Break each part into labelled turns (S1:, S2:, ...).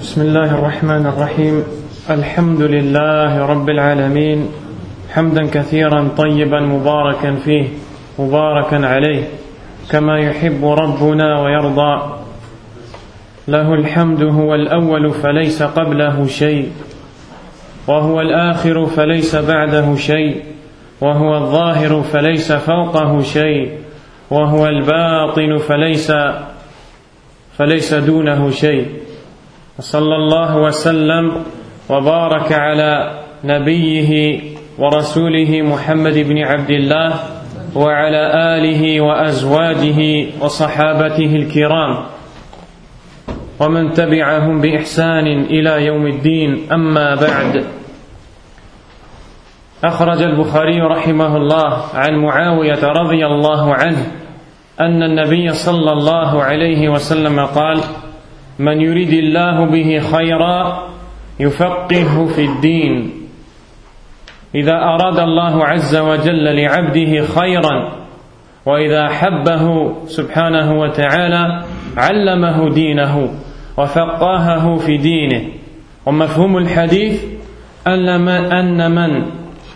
S1: بسم الله الرحمن الرحيم. الحمد لله رب العالمين. حمدا كثيرا طيبا مباركا فيه مباركا عليه. كما يحب ربنا ويرضى. له الحمد هو الأول فليس قبله شيء وهو الآخر فليس بعده شيء وهو الظاهر فليس فوقه شيء وهو الباطن فليس فليس دونه شيء. وصلى الله وسلم وبارك على نبيه ورسوله محمد بن عبد الله وعلى آله وأزواجه وصحابته الكرام. ومن تبعهم بإحسان إلى يوم الدين أما بعد. أخرج البخاري رحمه الله عن معاوية رضي الله عنه أن النبي صلى الله عليه وسلم قال من يريد الله به خيرا يفقهه في الدين. إذا أراد الله عز وجل لعبده خيرا وإذا حبه سبحانه وتعالى علمه دينه وفقهه في دينه. ومفهوم الحديث أن من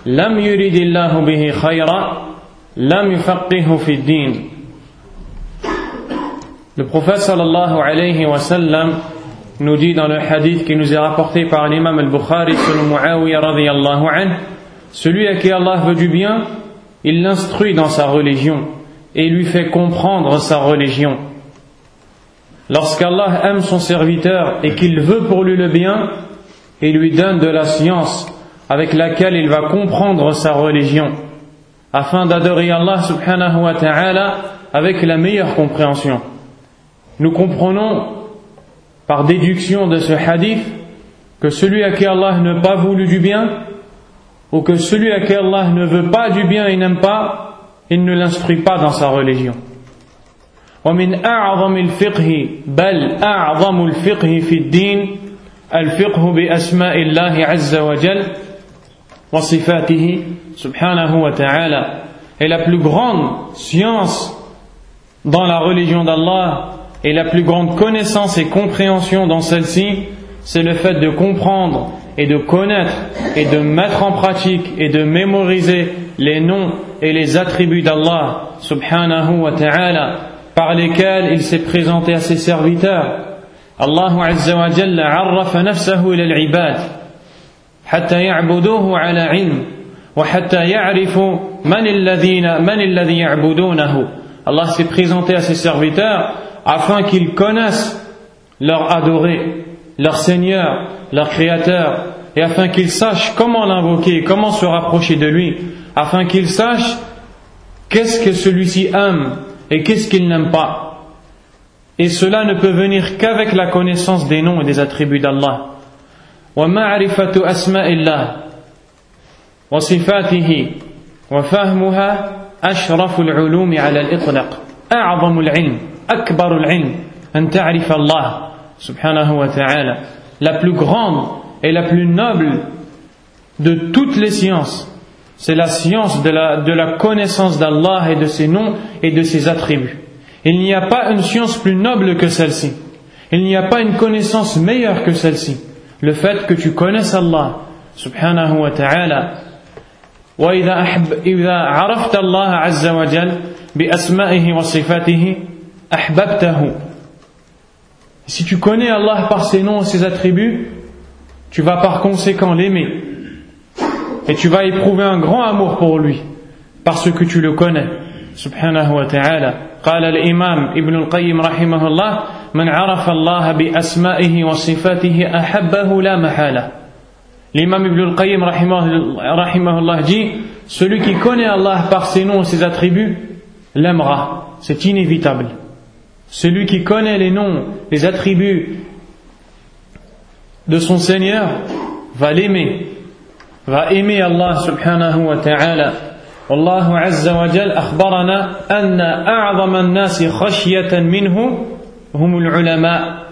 S1: لم يريد الله به خيرا لم يفقهه في الدين. Le prophète sallallahu alayhi wa sallam nous dit dans le hadith qui nous est rapporté par l'imam al-Bukhari selon Muawiyah anhu, celui à qui Allah veut du bien, il l'instruit dans sa religion et lui fait comprendre sa religion. Lorsqu'Allah aime son serviteur et qu'il veut pour lui le bien, il lui donne de la science avec laquelle il va comprendre sa religion, afin d'adorer Allah subhanahu wa ta'ala avec la meilleure compréhension Nous comprenons par déduction de ce hadith que celui à qui Allah n'a pas voulu du bien, ou que celui à qui Allah ne veut pas du bien et n'aime pas, il ne l'instruit pas dans sa religion. ومن أعظم الفقه بل أعظم الفقه في الدين الفقه بأسماء الله عز وجل وصفاته سبحانه وتعالى et la plus grande science dans la religion d'Allah et la plus grande connaissance et compréhension dans celle-ci, c'est le fait de comprendre et de connaître et de mettre en pratique et de mémoriser les noms et les attributs d'Allah subhanahu wa ta'ala par lesquels il s'est présenté à ses serviteurs. Allah azza wa jalla. Allah s'est présenté à ses serviteurs afin qu'ils connaissent leur adoré, leur Seigneur, leur Créateur, et afin qu'ils sachent comment l'invoquer, comment se rapprocher de lui, afin qu'ils sachent qu'est-ce que celui-ci aime et qu'est-ce qu'il n'aime pas. Et cela ne peut venir qu'avec la connaissance des noms et des attributs d'Allah. ومعرفة أسماء الله وصفاته وفهمها أشرف العلوم على الإطلاق أعظم العلم أكبر العلم أن تعرف الله سبحانه وتعالى la plus grande et la plus noble de toutes les sciences c'est la science de la, de la connaissance d'Allah et de ses noms et de ses attributs il n'y a pas une science plus noble que celle-ci il n'y a pas une connaissance meilleure que celle-ci le fait que tu connaisses Allah subhanahu wa ta'ala وإذا أحب إذا عرفت الله عز وجل بأسمائه وصفاته أحببته Si tu connais Allah par ses noms et ses attributs, tu vas par conséquent l'aimer. Et tu vas éprouver un grand amour pour lui, parce que tu le connais. سبحانه وتعالى قال الإمام ابن القيم رحمه الله من عرف الله بأسمائه وصفاته أحبه لا محالة L'imam Ibn al-Qayyim rahimahullah dit Celui qui connaît Allah par ses noms et ses attributs l'aimera. C'est inévitable. Celui qui connaît les noms, les attributs de son Seigneur va l'aimer. Va aimer Allah subhanahu wa ta'ala. والله عز وجل أخبرنا أن أعظم الناس خشية منه هم العلماء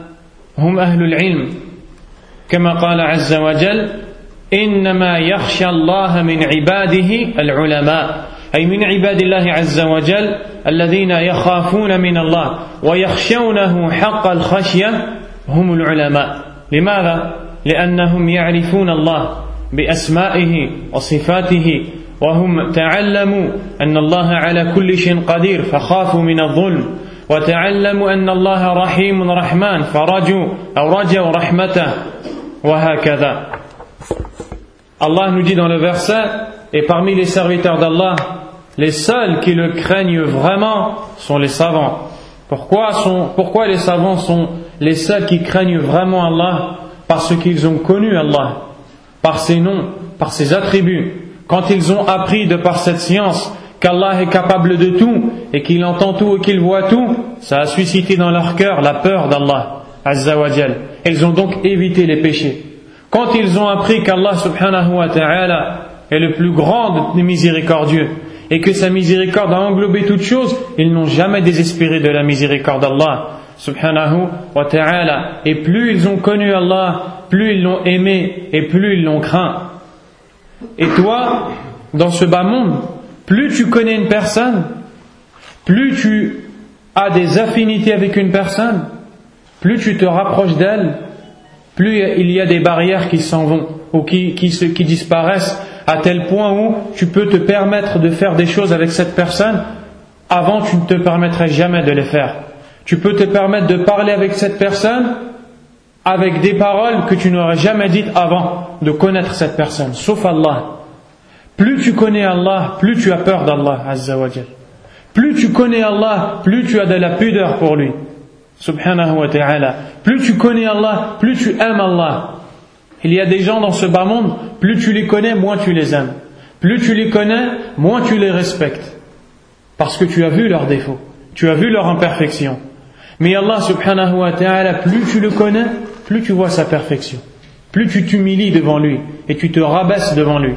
S1: هم أهل العلم كما قال عز وجل إنما يخشى الله من عباده العلماء أي من عباد الله عز وجل الذين يخافون من الله ويخشونه حق الخشية هم العلماء لماذا؟ لأنهم يعرفون الله بأسمائه وصفاته وهم تعلموا أن الله على كل شيء قدير فخافوا من الظلم وتعلموا أن الله رحيم رحمن فرجوا أو رجوا رحمته وهكذا Allah nous dit dans le verset et parmi les serviteurs d'Allah les seuls qui le craignent vraiment sont les savants pourquoi, sont, pourquoi les savants sont les seuls qui craignent vraiment Allah? Parce qu'ils ont connu Allah, par ses noms, par ses attributs. Quand ils ont appris de par cette science qu'Allah est capable de tout et qu'il entend tout et qu'il voit tout, ça a suscité dans leur cœur la peur d'Allah. Ils ont donc évité les péchés. Quand ils ont appris qu'Allah subhanahu wa ta'ala est le plus grand des miséricordieux et que sa miséricorde a englobé toutes choses, ils n'ont jamais désespéré de la miséricorde d'Allah subhanahu wa ta'ala. Et plus ils ont connu Allah, plus ils l'ont aimé et plus ils l'ont craint. Et toi, dans ce bas monde, plus tu connais une personne, plus tu as des affinités avec une personne, plus tu te rapproches d'elle, plus il y a des barrières qui s'en vont ou qui, qui, qui disparaissent à tel point où tu peux te permettre de faire des choses avec cette personne avant tu ne te permettrais jamais de les faire. Tu peux te permettre de parler avec cette personne avec des paroles que tu n'aurais jamais dites avant de connaître cette personne, sauf Allah. Plus tu connais Allah, plus tu as peur d'Allah, Plus tu connais Allah, plus tu as de la pudeur pour lui, subhanahu wa ta'ala. Plus tu connais Allah, plus tu aimes Allah. Il y a des gens dans ce bas monde, plus tu les connais, moins tu les aimes. Plus tu les connais, moins tu les respectes. Parce que tu as vu leurs défauts, tu as vu leurs imperfections. Mais Allah subhanahu wa ta'ala, plus tu le connais, plus tu vois sa perfection. Plus tu t'humilies devant lui et tu te rabaisses devant lui.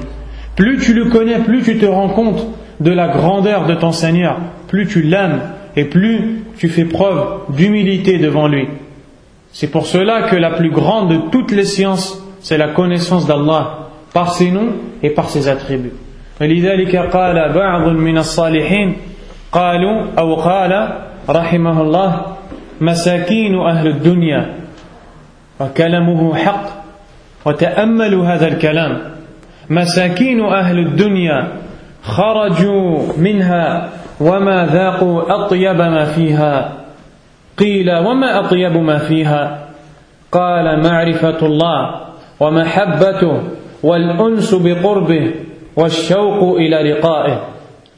S1: Plus tu le connais, plus tu te rends compte de la grandeur de ton Seigneur, plus tu l'aimes et plus tu fais preuve d'humilité devant lui. C'est pour cela que la plus grande de toutes les sciences c'est la connaissance d'Allah par ses noms et par ses attributs. ولذلك قال بعض من الصالحين قالوا أو قال رحمه الله مساكين أهل الدنيا وكلامه حق وتأملوا هذا الكلام. مساكين أهل الدنيا خرجوا منها وما ذاقوا أطيب ما فيها. قيل وما أطيب ما فيها؟ قال معرفة الله.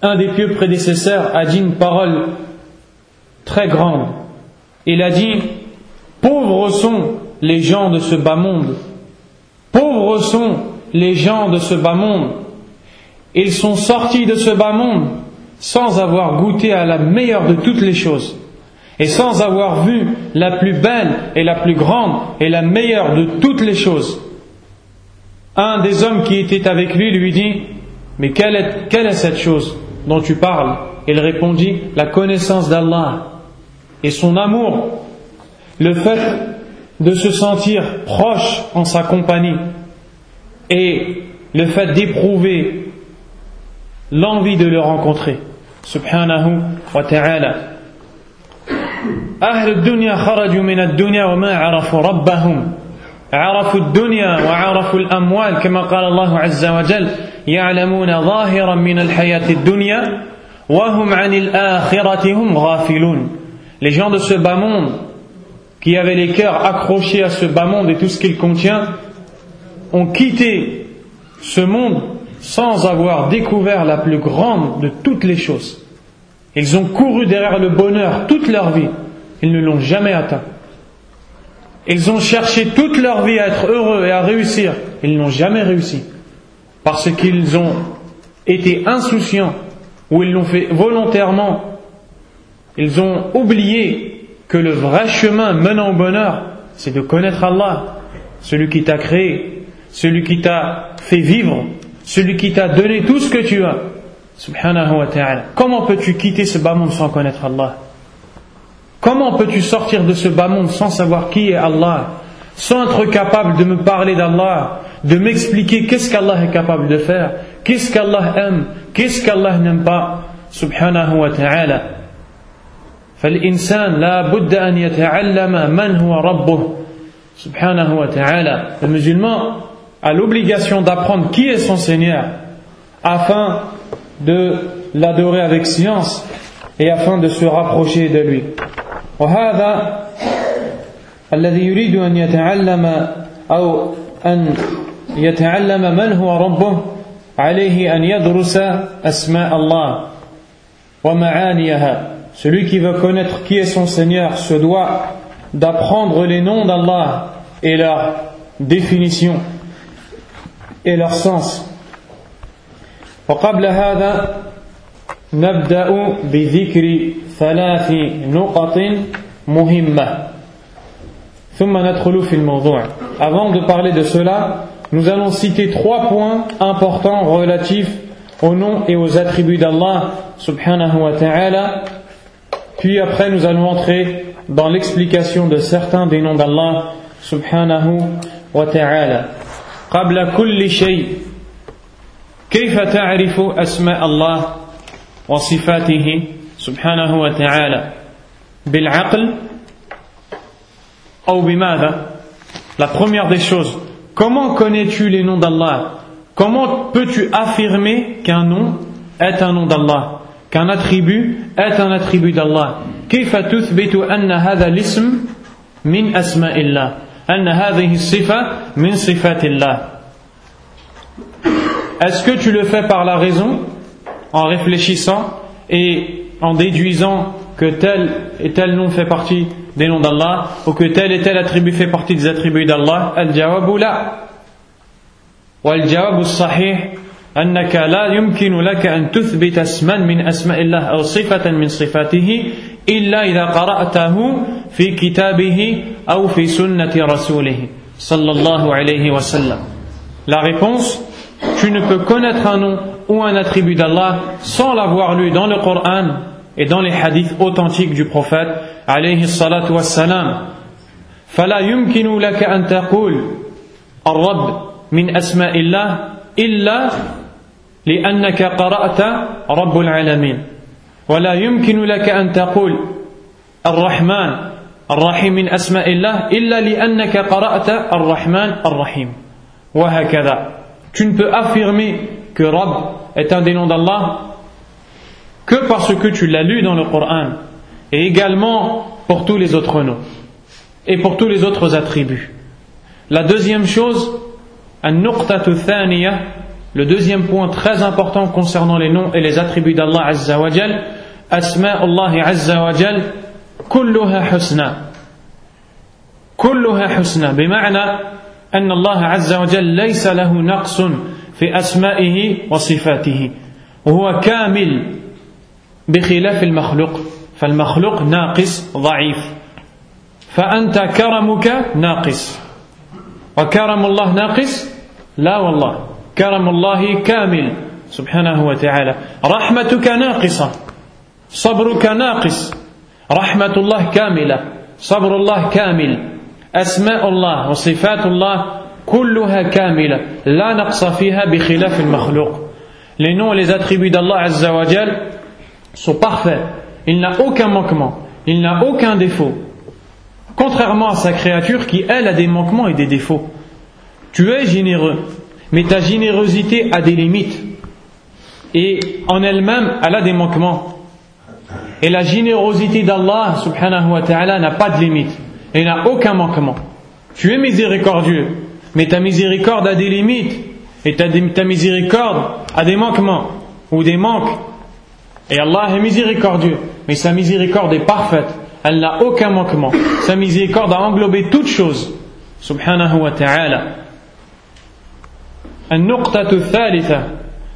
S1: Un des pieux prédécesseurs a dit une parole très grande. Il a dit Pauvres sont les gens de ce bas monde. Pauvres sont les gens de ce bas monde. Ils sont sortis de ce bas monde sans avoir goûté à la meilleure de toutes les choses et sans avoir vu la plus belle et la plus grande et la meilleure de toutes les choses un des hommes qui était avec lui lui dit Mais quelle est, cette chose dont tu parles Il répondit La connaissance d'Allah et son amour, le fait de se sentir proche en sa compagnie et le fait d'éprouver l'envie de le rencontrer. Subhanahu wa ta'ala. عرفوا الدنيا وعرفوا الأموال كما قال الله عز وجل يعلمون ظاهرا من الحياة الدنيا وهم عن الآخرة هم غافلون Les gens de ce bas monde qui avaient les cœurs accrochés à ce bas monde et tout ce qu'il contient ont quitté ce monde sans avoir découvert la plus grande de toutes les choses. Ils ont couru derrière le bonheur toute leur vie. Ils ne l'ont jamais atteint. Ils ont cherché toute leur vie à être heureux et à réussir. Ils n'ont jamais réussi. Parce qu'ils ont été insouciants ou ils l'ont fait volontairement. Ils ont oublié que le vrai chemin menant au bonheur, c'est de connaître Allah, celui qui t'a créé, celui qui t'a fait vivre, celui qui t'a donné tout ce que tu as. Subhanahu wa ta'ala. Comment peux-tu quitter ce bas monde sans connaître Allah? Comment peux-tu sortir de ce bas monde sans savoir qui est Allah, sans être capable de me parler d'Allah, de m'expliquer qu'est-ce qu'Allah est capable de faire, qu'est-ce qu'Allah aime, qu'est-ce qu'Allah n'aime pas, subhanahu wa ta'ala. فالإنسان لا بد أن يتعلم من هو ربه subhanahu wa ta'ala. Le musulman a l'obligation d'apprendre qui est son Seigneur afin de l'adorer avec science et afin de se rapprocher de lui. وهذا الذي يريد أن يتعلم أو أن يتعلم من هو ربه عليه أن يدرس أسماء الله ومعانيها Celui qui veut connaître qui est son Seigneur se doit d'apprendre les noms d'Allah et leur définition et leur sens. وقبل هذا نبدأ بذكر ثلاث نقط مهمة ثم ندخل في الموضوع Avant de parler de cela, nous allons citer trois points importants relatifs aux noms et aux attributs d'Allah subhanahu wa ta'ala. Puis après, nous allons entrer dans l'explication de certains des noms d'Allah subhanahu wa ta'ala. قبل كل شيء كيف تعرف أسماء الله وصفاته سبحانه وتعالى بالعقل أو بماذا La première des choses, comment connais-tu les noms d'Allah Comment peux-tu affirmer qu'un nom est un nom d'Allah Qu'un attribut est un attribut d'Allah كيف تثبت أن هذا الاسم من أسماء الله أن هذه الصفة من صفات الله Est-ce que tu le fais par la raison, en réfléchissant et en déduisant que tel et tel nom fait partie des noms d'Allah ou que tel et tel attribut fait partie des attributs d'Allah Al-jawabu la. والجواب الصحيح أنك لا يمكن لك أن تثبت اسما من أسماء الله أو صفة من صفاته إلا إذا قرأته في كتابه أو في سنة رسوله صلى الله عليه وسلم La réponse tu ne peux connaître un nom ou un attribut d'Allah sans l'avoir lu dans le Coran et dans les hadiths authentiques du prophète alayhi salatu wassalam. فلا يمكن لك أن تقول الرب من أسماء الله إلا لأنك قرأت رب العالمين ولا يمكن لك أن تقول الرحمن الرحيم من أسماء الله إلا لأنك قرأت الرحمن الرحيم وهكذا Tu ne peux affirmer que Rabb est un des noms d'Allah que parce que tu l'as lu dans le Coran et également pour tous les autres noms et pour tous les autres attributs. La deuxième chose, le deuxième point très important concernant les noms et les attributs d'Allah Azza wa Jal, Asma Allah Azza wa Jal, kulluha husna. Kulluha husna. بمعنى أن الله عز وجل ليس له نقص في أسمائه وصفاته وهو كامل بخلاف المخلوق فالمخلوق ناقص ضعيف. فأنت كرمك ناقص. وكرم الله ناقص؟ لا والله. كرم الله كامل سبحانه وتعالى. رحمتك ناقصة. صبرك ناقص. رحمة الله كاملة. صبر الله كامل. أسماء الله وصفات الله كلها كاملة لا نقص فيها بخلاف المخلوق Les noms et les attributs d'Allah Azza wa Jal sont parfaits. Il n'a aucun manquement. Il n'a aucun défaut. Contrairement à sa créature qui, elle, a des manquements et des défauts. Tu es généreux, mais ta générosité a des limites. Et en elle-même, elle a des manquements. Et la générosité d'Allah, subhanahu wa ta'ala, n'a pas de limite et n'a aucun manquement. Tu es miséricordieux, mais ta miséricorde a des limites et ta, ta miséricorde a des manquements ou des manques. Et Allah est miséricordieux, mais sa miséricorde est parfaite. Elle n'a aucun manquement. Sa miséricorde a englobé toutes choses. Subhanahu wa ta'ala.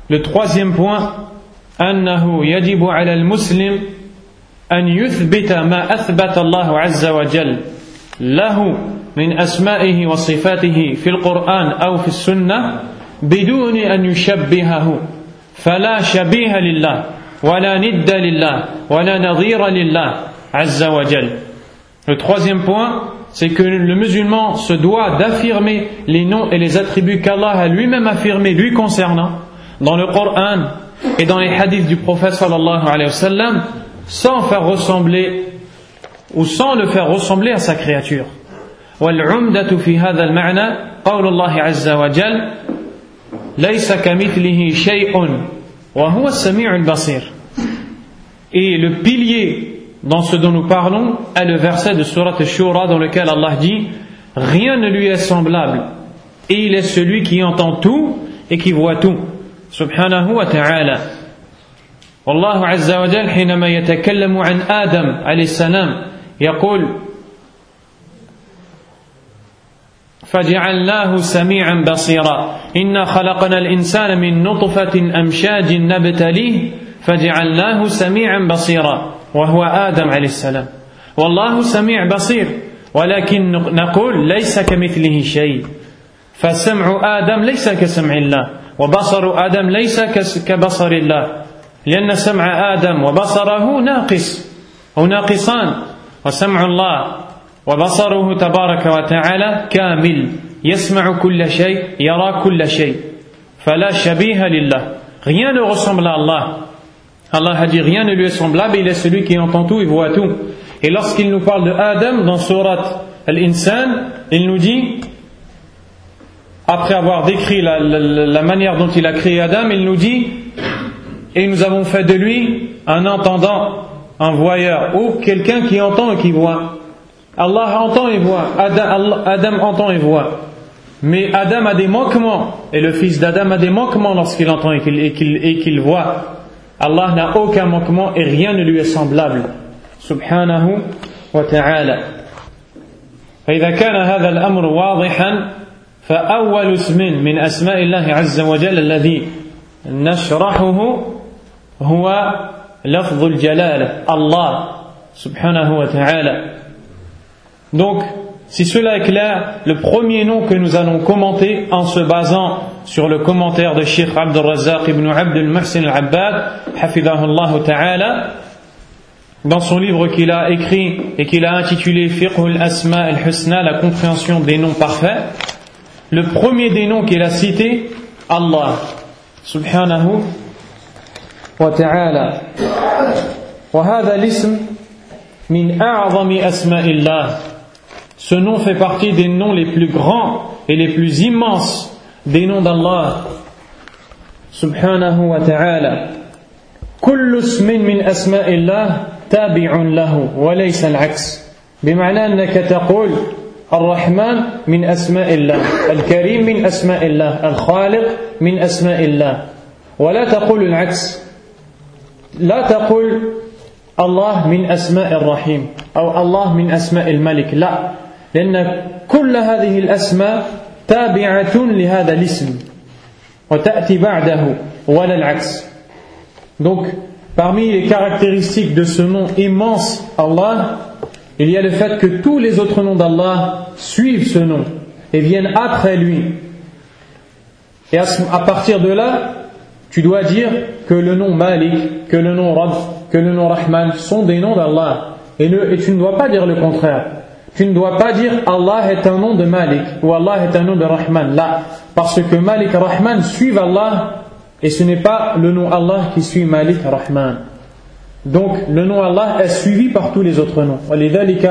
S1: Le troisième point, أنه يجب على المسلم أن يثبت ما أثبت الله عز وجل له من أسمائه وصفاته في القرآن أو في السنة بدون أن يشبهه فلا شبيه لله ولا ند لله ولا نظير لله عز وجل Le troisième point, c'est que le musulman se doit d'affirmer les noms et les attributs qu'Allah a lui-même affirmés lui concernant dans le Coran et dans les hadiths du prophète sallallahu alayhi wa sallam sans faire ressembler ou sans le faire ressembler à sa créature. والعمدة في هذا المعنى قول الله عز وجل ليس كمثله شيء وهو السميع البصير Et le pilier dans ce dont nous parlons est le verset de Surat Shura dans lequel Allah dit Rien ne lui est semblable et il est celui qui entend tout et qui voit tout. Subhanahu wa ta'ala. والله عز وجل حينما يتكلم عن آدم عليه السلام يقول فجعلناه سميعا بصيرا. إنا خلقنا الإنسان من نطفة أمشاج نبتليه فجعلناه سميعا بصيرا. وهو آدم عليه السلام. والله سميع بصير. ولكن نقول ليس كمثله شيء. فسمع آدم ليس كسمع الله وبصر آدم ليس كبصر الله. لأن سمع آدم وبصره ناقص أو ناقصان. وسمع الله وبصره تبارك وتعالى كامل يسمع كل شيء يرى كل شيء فلا شبيه لله rien ne ressemble à Allah Allah a dit rien ne lui est semblable il est celui qui entend tout et voit tout et lorsqu'il nous parle de Adam dans surat Al-Insan il nous dit après avoir décrit la, la, la manière dont il a créé Adam il nous dit et nous avons fait de lui un entendant, un voyeur, ou quelqu'un qui entend et qui voit. Allah entend et voit, Adam, Adam entend et voit. Mais Adam a des manquements, et le fils d'Adam a des manquements lorsqu'il entend et qu'il qu voit. Allah n'a aucun manquement et rien ne lui est semblable. Subhanahu wa ta'ala. فإذا كان هذا الأمر واضحا فأول اسم من أسماء الله عز وجل الذي نشرحه هو lafzul jalal, Allah subhanahu wa ta'ala. Donc, si cela est clair, le premier nom que nous allons commenter en se basant sur le commentaire de Sheikh Abdul Razzaq ibn Abdul Muhsin al-Abbad, hafidahullah ta'ala, dans son livre qu'il a écrit et qu'il a intitulé Fiqh Asma al-Husna, la compréhension des noms parfaits, le premier des noms qu'il a cité, Allah, subhanahu وتعالى. وهذا الاسم من أعظم أسماء الله. Ce nom fait partie des noms les plus grands et les plus immenses des noms d'Allah. سبحانه وتعالى كل اسم من أسماء الله تابع له وليس العكس. بمعنى أنك تقول الرحمن من أسماء الله الكريم من أسماء الله الخالق من أسماء الله. ولا تقول العكس. لا تقل الله من أسماء الرحيم أو الله من أسماء الملك لا لأن كل هذه الأسماء تابعة لهذا الاسم وتأتي بعده ولا العكس Donc, parmi les caractéristiques de ce nom immense, Allah, il y a le fait que tous les autres noms d'Allah suivent ce nom et viennent après lui. Et à partir de là, tu dois dire que le nom Malik, que le nom Rabb, que le nom Rahman sont des noms d'Allah. Et, et, tu ne dois pas dire le contraire. Tu ne dois pas dire Allah est un nom de Malik ou Allah est un nom de Rahman. Là, parce que Malik et Rahman suivent Allah et ce n'est pas le nom Allah qui suit Malik et Rahman. Donc le nom Allah est suivi par tous les autres noms. ولذلك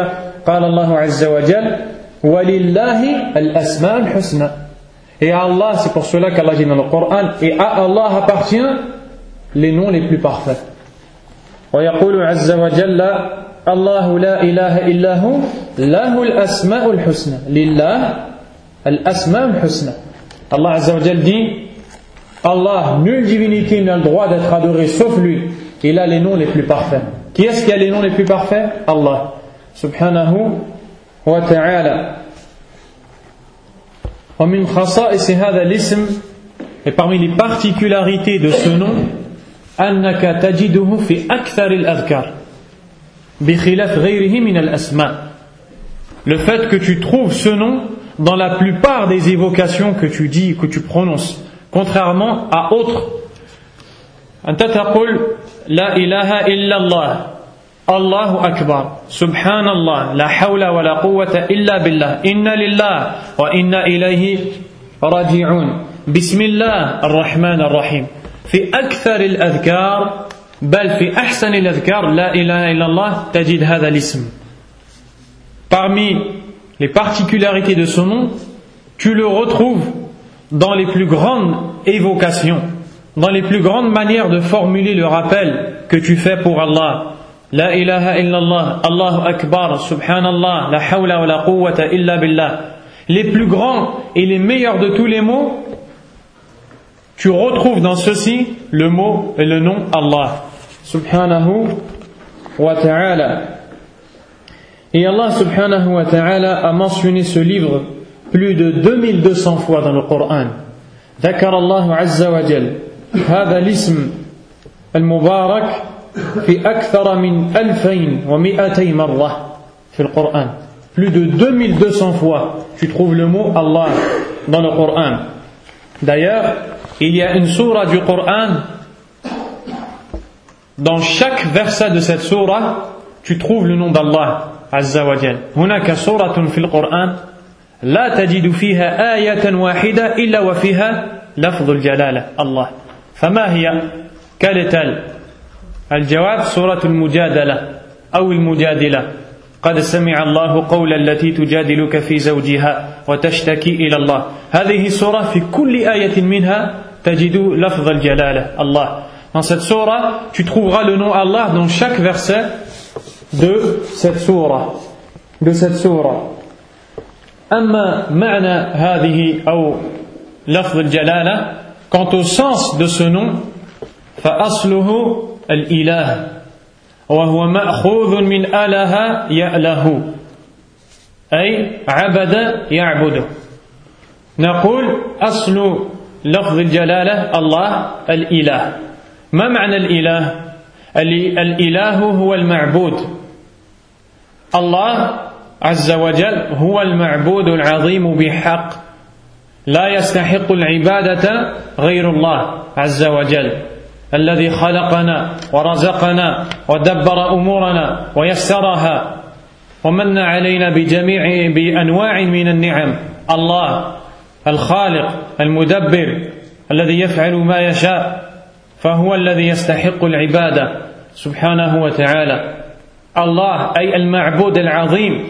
S1: قال الله عز وجل ولله الأسماء الحسنى et à Allah, c'est pour cela qu'Allah dit dans le Coran, et à Allah appartient les noms les plus parfaits. ويقول عز وجل الله لا إله إلا هو له الأسماء الحسنى لله الأسماء الحسنى Allah Azza wa dit Allah, nulle divinité n'a le droit d'être adoré sauf lui. Il a les noms les plus parfaits. Qui est-ce qui a les noms les plus parfaits Allah. Subhanahu wa ta'ala. ومن خصائص هذا الاسم et parmi les particularités de ce nom أنك تجده في أكثر الأذكار بخلاف غيره من الأسماء le fait que tu trouves ce nom dans la plupart des évocations que tu dis, que tu prononces, contrairement à autres. أنت تقول لا إله إلا الله الله أكبر سبحان الله لا حول ولا قوة إلا بالله إن لله وإنا إليه راجعون بسم الله الرحمن الرحيم في أكثر الأذكار بل في أحسن الأذكار لا إله إلا الله تجد هذا الاسم Parmi les particularités de ce nom, tu le retrouves dans les plus grandes évocations, dans les plus grandes manières de formuler le rappel que tu fais pour Allah. La ilaha illallah, Allahu Akbar, Subhanallah, la hawla wa la quwwata illa billah. Les plus grands et les meilleurs de tous les mots, tu retrouves dans ceci le mot et le nom Allah. Subhanahu wa ta'ala. Et Allah subhanahu wa ta'ala a mentionné ce livre plus de 2200 fois dans le Coran. ذكر الله عز وجل هذا الاسم المبارك في أكثر من 2200 مرة في القرآن plus de 2200 fois tu trouves le mot Allah dans le Coran d'ailleurs il y a une sourate du Coran dans chaque verset de cette sourate tu trouves le nom d'Allah عز وجل هناك سورة في القرآن لا تجد فيها آية واحدة إلا وفيها لفظ الجلالة الله فما هي كالتال الجواب سورة المجادلة أو المجادلة قد سمع الله قول التي تجادلك في زوجها وتشتكي إلى الله هذه السورة في كل آية منها تجد لفظ الجلالة الله Dans cette surah, tu trouveras le nom Allah dans chaque verset de cette surah. De cette surah. أما معنى هذه أو لفظ الجلالة quant au sens de ce nom فأصله الإله وهو مأخوذ من أله يأله أي عبد يعبد. نقول أصل لفظ الجلالة الله الإله. ما معنى الإله؟ الإله هو المعبود. الله عز وجل هو المعبود العظيم بحق. لا يستحق العبادة غير الله عز وجل. الذي خلقنا ورزقنا ودبر أمورنا ويسرها ومن علينا بجميع بأنواع من النعم. الله الخالق المدبر الذي يفعل ما يشاء فهو الذي يستحق العبادة سبحانه وتعالى. الله أي المعبود العظيم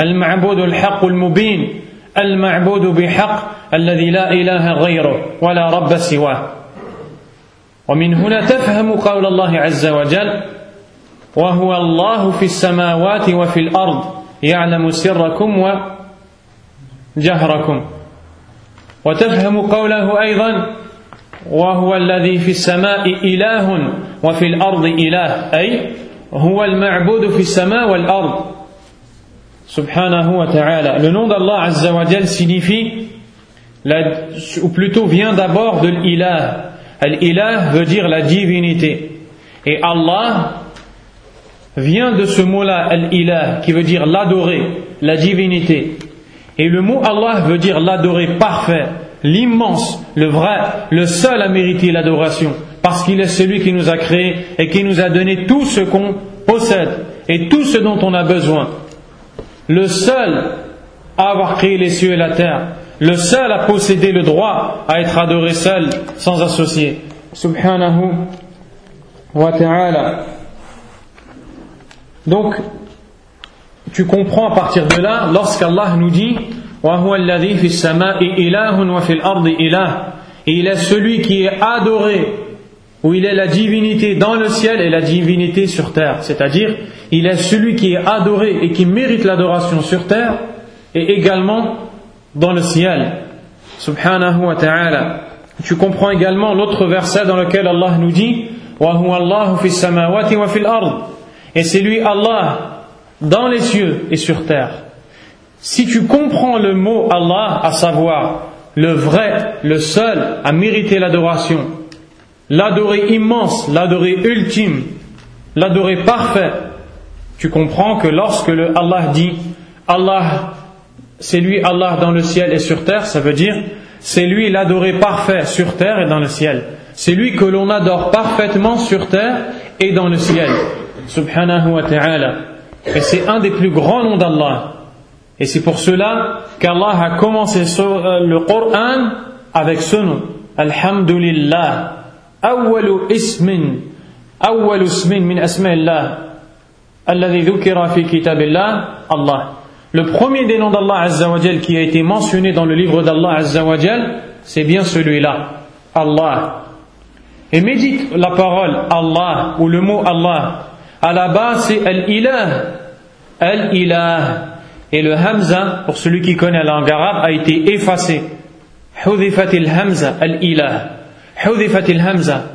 S1: المعبود الحق المبين المعبود بحق الذي لا إله غيره ولا رب سواه. ومن هنا تفهم قول الله عز وجل وهو الله في السماوات وفي الأرض يعلم سركم وجهركم. وتفهم قوله أيضا وهو الذي في السماء إله وفي الأرض إله أي هو المعبود في السماء والأرض. سبحانه وتعالى. Le nom d'Allah Azza wa signifie, ou plutôt vient d'abord de l'ilah. Al-ilah veut dire la divinité. Et Allah vient de ce mot-là, al-ilah, qui veut dire l'adorer, la divinité. Et le mot Allah veut dire l'adorer parfait, l'immense, le vrai, le seul à mériter l'adoration, parce qu'il est celui qui nous a créés et qui nous a donné tout ce qu'on possède et tout ce dont on a besoin. Le seul à avoir créé les cieux et la terre, le seul à posséder le droit à être adoré seul, sans associé. Subhanahu wa ta'ala. Donc, tu comprends à partir de là, lorsqu'Allah nous dit et il est celui qui est adoré, où il est la divinité dans le ciel et la divinité sur terre. C'est-à-dire, il est celui qui est adoré et qui mérite l'adoration sur terre et également dans le ciel. Subhanahu wa ta'ala. Tu comprends également l'autre verset dans lequel Allah nous dit Et c'est lui Allah dans les cieux et sur terre. Si tu comprends le mot Allah, à savoir le vrai, le seul à mériter l'adoration, l'adoré immense, l'adoré ultime, l'adoré parfait, tu comprends que lorsque le Allah dit Allah, c'est lui Allah dans le ciel et sur terre, ça veut dire c'est lui l'adoré parfait sur terre et dans le ciel. C'est lui que l'on adore parfaitement sur terre et dans le ciel. Subhanahu wa ta'ala. Et c'est un des plus grands noms d'Allah. Et c'est pour cela qu'Allah a commencé le Coran avec ce nom. Alhamdulillah. أول اسم أول اسم من أسماء الله الذي ذكر في كتاب الله الله Le premier des noms d'Allah Azzawajal qui a été mentionné dans le livre d'Allah Azzawajal, c'est bien celui-là, Allah. Et médite la parole Allah ou le mot Allah. À la base, c'est Al-Ilah. Al-Ilah. Et le Hamza, pour celui qui connaît la langue arabe, a été effacé. حذفت الهمزة الإله حذفت الهمزة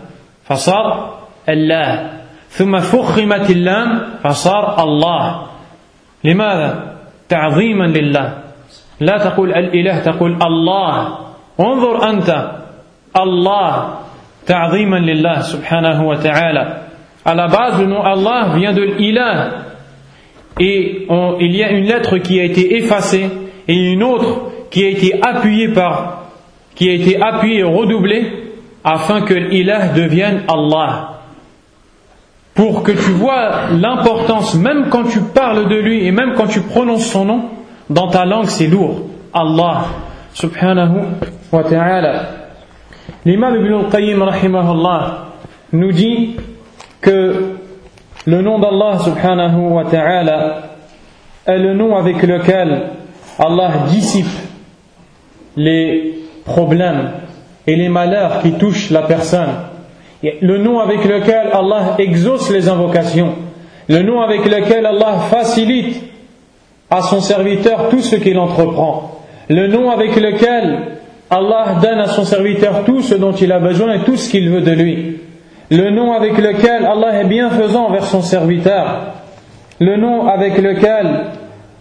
S1: فصار الله ثم فخمت اللام فصار الله لماذا تعظيما لله لا تقول الإله تقول الله انظر أنت الله تعظيما لله سبحانه وتعالى à la base vient de l'ilah et on, il y a une lettre qui a été effacée et une autre qui a été appuyée par qui a été appuyé et redoublé afin que l'ilah devienne Allah. Pour que tu vois l'importance, même quand tu parles de lui et même quand tu prononces son nom, dans ta langue c'est lourd. Allah subhanahu wa ta'ala. L'imam Ibn al-Qayyim nous dit que le nom d'Allah subhanahu wa ta'ala est le nom avec lequel Allah dissipe les problèmes et les malheurs qui touchent la personne. Le nom avec lequel Allah exauce les invocations. Le nom avec lequel Allah facilite à son serviteur tout ce qu'il entreprend. Le nom avec lequel Allah donne à son serviteur tout ce dont il a besoin et tout ce qu'il veut de lui. Le nom avec lequel Allah est bienfaisant vers son serviteur. Le nom avec lequel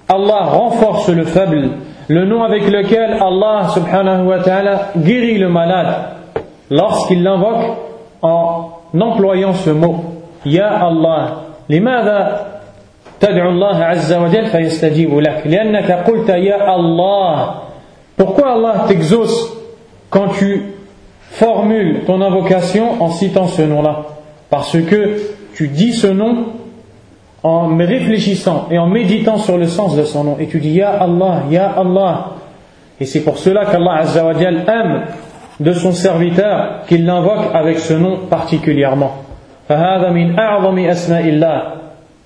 S1: Allah renforce le faible le nom avec lequel Allah wa ta'ala guérit le malade lorsqu'il l'invoque en employant ce mot Ya Allah لماذا تدعو الله عز وجل فيستجيب لك لأنك قلت يا الله Pourquoi Allah t'exauce quand tu formules ton invocation en citant ce nom-là Parce que tu dis ce nom en réfléchissant et en méditant sur le sens de son nom. Et tu dis Ya Allah, Ya Allah. Et c'est pour cela qu'Allah Azzawajal aime de son serviteur qu'il l'invoque avec ce nom particulièrement. فهذا من أعظم أسماء الله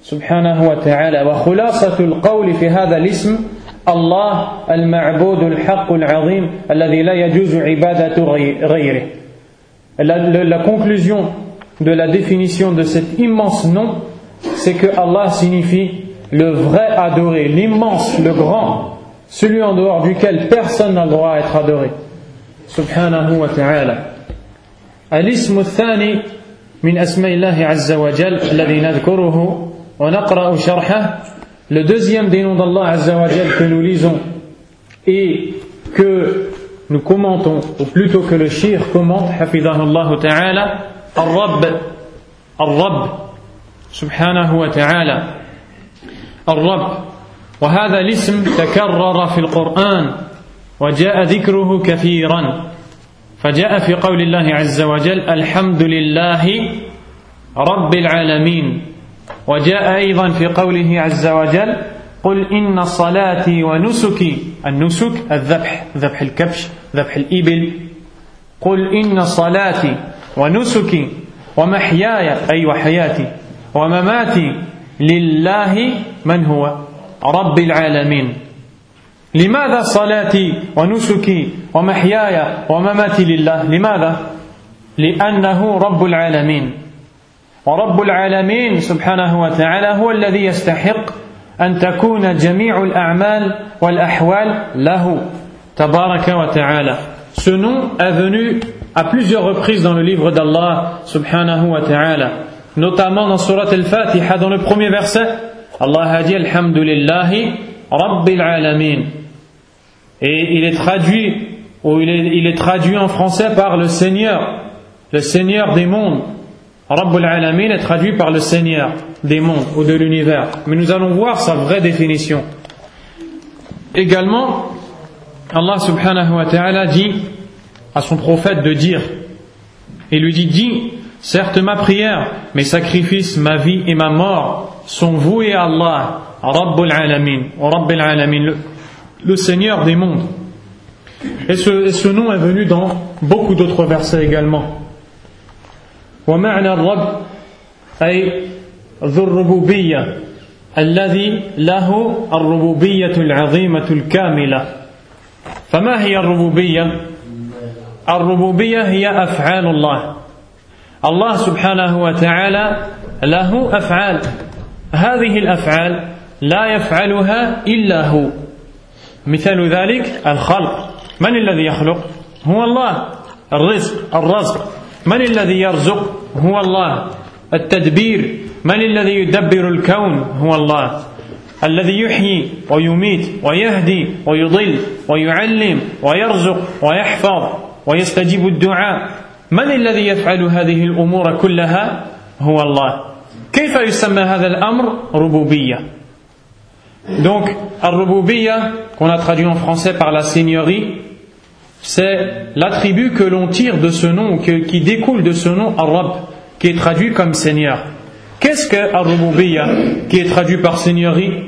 S1: سبحانه وتعالى وخلاصة القول في هذا الاسم الله المعبود الحق العظيم الذي لا يجوز عبادة غيره la, la conclusion de la définition de cet immense nom c'est que Allah signifie le vrai adoré, l'immense, le grand, celui en dehors duquel personne n'a le droit à être adoré. سبحانه وتعالى. الاسم الثاني من أسماء الله عز وجل الذي نذكره ونقرأ شرحه. لو دوزيام des noms d'Allah عز وجل que nous lisons et que nous commentons ou plutôt que le shir حفظه الله تعالى الرب الرب سبحانه وتعالى الرب وهذا الاسم تكرر في القران وجاء ذكره كثيرا. فجاء في قول الله عز وجل الحمد لله رب العالمين. وجاء أيضا في قوله عز وجل قل إن صلاتي ونسكي. النسك الذبح ذبح الكبش ذبح الإبل. قل إن صلاتي ونسكي ومحياي أي وحياتي ومماتي لله من هو؟ رب العالمين. لماذا صلاتي ونسكي ومحياي ومماتي لله لماذا لأنه رب العالمين ورب العالمين سبحانه وتعالى هو الذي يستحق ان تكون جميع الاعمال والاحوال له تبارك وتعالى Ce nom à plusieurs reprises dans le livre d'Allah subhanahu wa ta'ala. notamment dans Surat Al-Fatiha, dans le premier verset, Allah a dit Alhamdulillahi Rabbil Alamin. Et il est traduit, ou il est, traduit en français par le Seigneur, le Seigneur des mondes. Rabbul Alamin est traduit par le Seigneur des mondes ou de l'univers. Mais nous allons voir sa vraie définition. Également, Allah subhanahu wa ta'ala dit à son prophète de dire, il lui dit, dis Certes, ma prière, mes sacrifices, ma vie et ma mort sont voués à Allah, Rabbul Alamin, Rabbil Alamin, le, Seigneur des mondes. Et ce, et ce, nom est venu dans beaucoup d'autres versets également. ومعنى الرب أي ذو الربوبية الذي له الربوبية العظيمة الكاملة فما هي الربوبية؟ الربوبية هي أفعال الله الله سبحانه وتعالى له أفعال هذه الأفعال لا يفعلها إلا هو مثال ذلك الخلق. من الذي يخلق؟ هو الله. الرزق الرزق. من الذي يرزق؟ هو الله. التدبير. من الذي يدبر الكون؟ هو الله. الذي يحيي ويميت ويهدي ويضل ويعلم ويرزق ويحفظ ويستجيب الدعاء. من الذي يفعل هذه الأمور كلها؟ هو الله. كيف يسمى هذا الأمر؟ ربوبية. Donc, al-rububiyya, qu'on a traduit en français par la seigneurie, c'est l'attribut que l'on tire de ce nom, qui découle de ce nom, al-rab, qui est traduit comme Seigneur. Qu'est-ce que al qui est traduit par Seigneurie?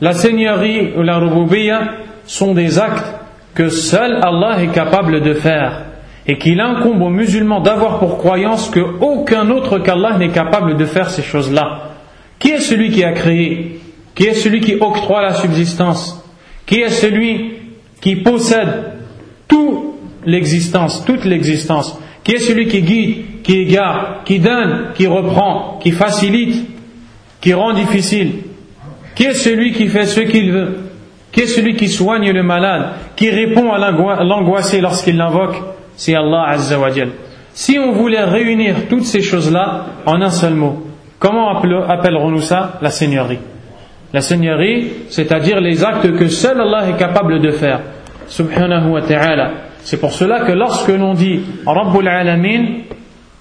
S1: La Seigneurie ou la Rububiyya sont des actes que seul Allah est capable de faire et qu'il incombe aux musulmans d'avoir pour croyance qu'aucun autre qu'Allah n'est capable de faire ces choses-là. Qui est celui qui a créé? Qui est celui qui octroie la subsistance? Qui est celui qui possède toute l'existence, toute l'existence? Qui est celui qui guide, qui égare, qui donne, qui reprend, qui facilite, qui rend difficile? Qui est celui qui fait ce qu'il veut? Qui est celui qui soigne le malade, qui répond à l'angoissé lorsqu'il l'invoque? C'est Allah Azza wa Si on voulait réunir toutes ces choses-là en un seul mot, comment appellerons-nous ça? La Seigneurie. La Seigneurie, c'est-à-dire les actes que seul Allah est capable de faire. Subhanahu wa ta'ala. C'est pour cela que lorsque l'on dit Rabbul Alamin,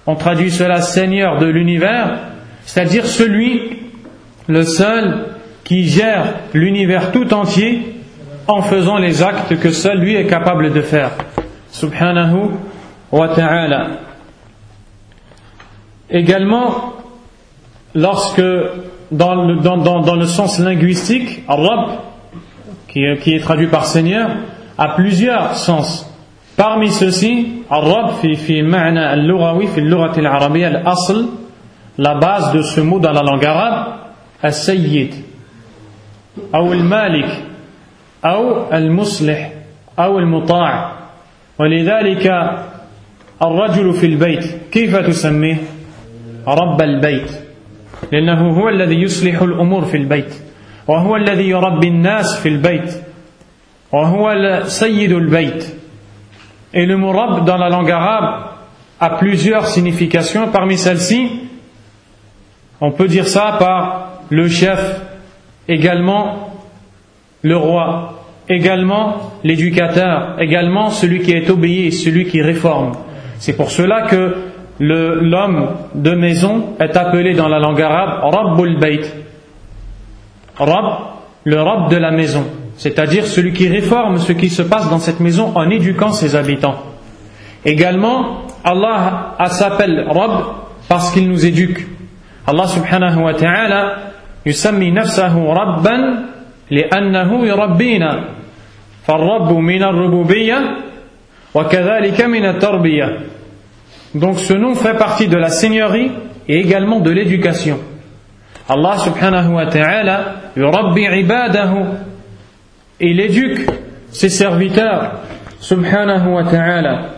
S1: on traduit cela Seigneur de l'univers, c'est-à-dire celui, le seul, qui gère l'univers tout entier en faisant les actes que seul lui est capable de faire. Subhanahu wa ta'ala. Également, lorsque, dans le, dans, le sens linguistique, Rabb, qui, qui est traduit par Seigneur, a plusieurs sens. Parmi ceux-ci, الرب في في معنى اللغوي في اللغة العربية الأصل la base de ce mot dans la langue arabe السيد أو المالك أو المصلح أو المطاع ولذلك الرجل في البيت كيف تسميه رب البيت لأنه هو الذي يصلح الأمور في البيت وهو الذي يربي الناس في البيت وهو سيد البيت Et le mot Rabb dans la langue arabe a plusieurs significations. Parmi celles-ci, on peut dire ça par le chef, également le roi, également l'éducateur, également celui qui est obéi, celui qui réforme. C'est pour cela que l'homme de maison est appelé dans la langue arabe Rabbul Bayt. Rabb, le Rabb de la maison c'est-à-dire celui qui réforme ce qui se passe dans cette maison en éduquant ses habitants. Également, Allah s'appelle Rabb parce qu'il nous éduque. Allah subhanahu wa ta'ala يسمي نفسه ربا لأنه يربينا فالرب من الربوبية وكذلك من التربية donc ce nom fait partie de la seigneurie et également de l'éducation. Allah subhanahu wa ta'ala, il éduque ses serviteurs, subhanahu wa ta'ala.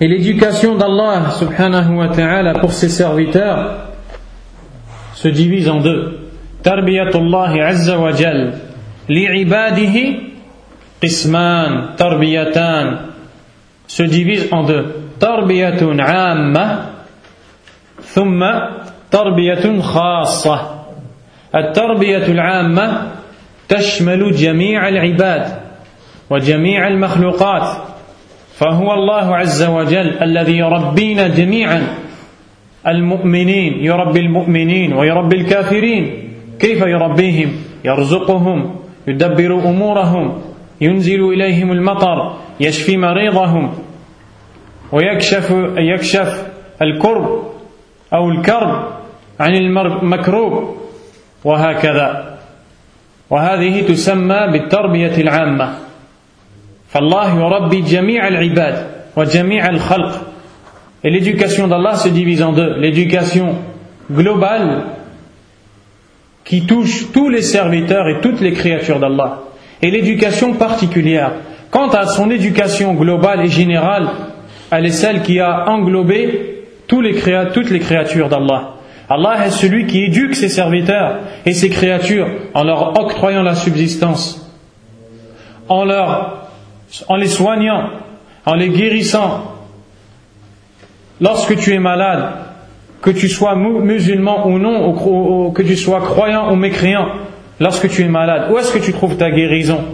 S1: Et l'éducation d'Allah subhanahu wa ta'ala pour ses serviteurs se divise en deux. Tarbiyatullah azza wa jal, qisman, tarbiyatan, se divise en deux. Tarbiyatun amma, thumma tarbiyatun khassa. التربية العامة تشمل جميع العباد وجميع المخلوقات فهو الله عز وجل الذي يربينا جميعا. المؤمنين يربي المؤمنين ويربي الكافرين. كيف يربيهم؟ يرزقهم يدبر أمورهم ينزل إليهم المطر يشفي مريضهم. ويكشف يكشف الكرب او الكرب عن المكروب وهكذا وهذه تسمى بالتربية العامة فالله يربي جميع العباد وجميع الخلق Et l'éducation d'Allah se divise en deux. L'éducation globale, qui touche tous les serviteurs et toutes les créatures d'Allah, et l'éducation particulière. Quant à son éducation globale et générale, elle est celle qui a englobé toutes les créatures d'Allah. Allah est celui qui éduque ses serviteurs et ses créatures en leur octroyant la subsistance, en, les soignant, en les guérissant. Lorsque tu es malade, que tu sois musulman ou non, que tu sois croyant ou mécréant, lorsque tu es malade, où est-ce que tu trouves ta guérison?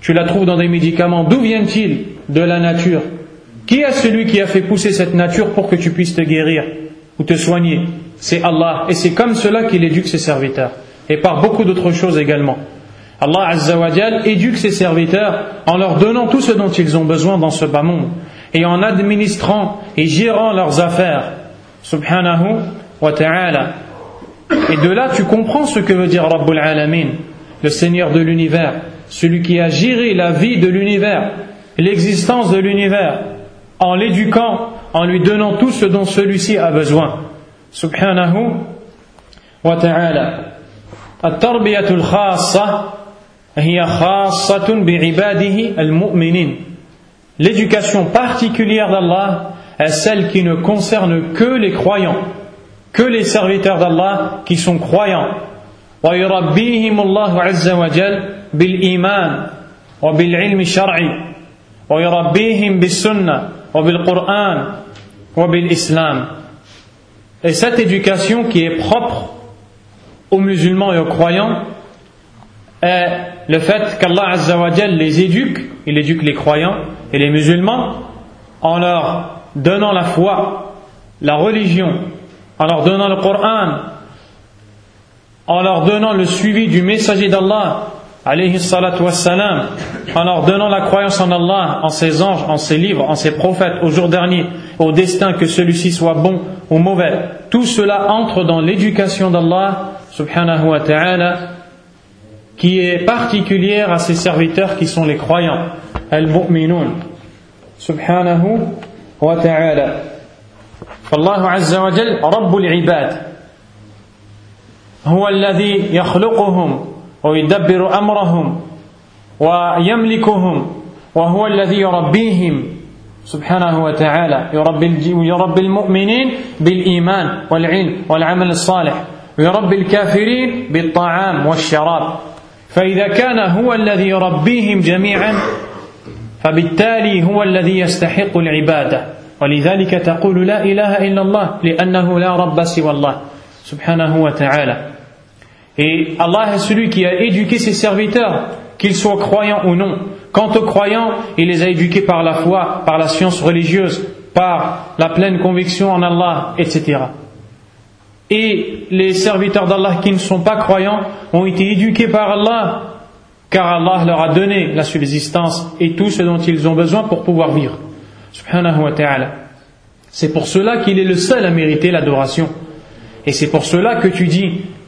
S1: Tu la trouves dans des médicaments. D'où vient-il De la nature. Qui est celui qui a fait pousser cette nature pour que tu puisses te guérir ou te soigner? C'est Allah. Et c'est comme cela qu'il éduque ses serviteurs. Et par beaucoup d'autres choses également. Allah Azzawajal éduque ses serviteurs en leur donnant tout ce dont ils ont besoin dans ce bas monde et en administrant et gérant leurs affaires. Subhanahu wa ta'ala. Et de là, tu comprends ce que veut dire Rabbul Alamin, le Seigneur de l'univers, celui qui a géré la vie de l'univers, l'existence de l'univers, en l'éduquant, en lui donnant tout ce dont celui-ci a besoin. Subhanahu wa ta'ala. التربية الخاصة هي خاصة بعباده المؤمنين. L'éducation particulière d'Allah est celle qui ne concerne que les croyants, que les serviteurs d'Allah qui sont croyants. ويربيهم الله عز وجل بالإيمان وبالعلم الشرعي ويربيهم بالسنة et cette éducation qui est propre aux musulmans et aux croyants est le fait qu'Allah Azzawajal les éduque, il éduque les croyants et les musulmans en leur donnant la foi, la religion, en leur donnant le Coran, en leur donnant le suivi du messager d'Allah alayhi salatu wassalam, en leur donnant la croyance en Allah, en ses anges, en ses livres, en ses prophètes, au jour dernier, au destin que celui-ci soit bon ou mauvais. Tout cela entre dans l'éducation d'Allah, subhanahu wa ta'ala, qui est particulière à ses serviteurs qui sont les croyants, al-mu'minun, subhanahu wa ta'ala. فالله عز وجل رب العباد هو الذي يخلقهم ويدبر أمرهم ويملكهم وهو الذي يربيهم سبحانه وتعالى. يربي, المؤمنين بالإيمان والعلم والعمل الصالح. ويربي الكافرين بالطعام والشراب. فإذا كان هو الذي يربيهم جميعا فبالتالي هو الذي يستحق العبادة. ولذلك تقول لا إله إلا الله لأنه لا رب سوى الله سبحانه وتعالى. Et Allah est celui qui a éduqué ses serviteurs, qu'ils soient croyants ou non. Quant aux croyants, il les a éduqués par la foi, par la science religieuse, par la pleine conviction en Allah, etc. Et les serviteurs d'Allah qui ne sont pas croyants ont été éduqués par Allah, car Allah leur a donné la subsistance et tout ce dont ils ont besoin pour pouvoir vivre. Subhanahu wa ta'ala. C'est pour cela qu'il est le seul à mériter l'adoration. Et c'est pour cela que tu dis,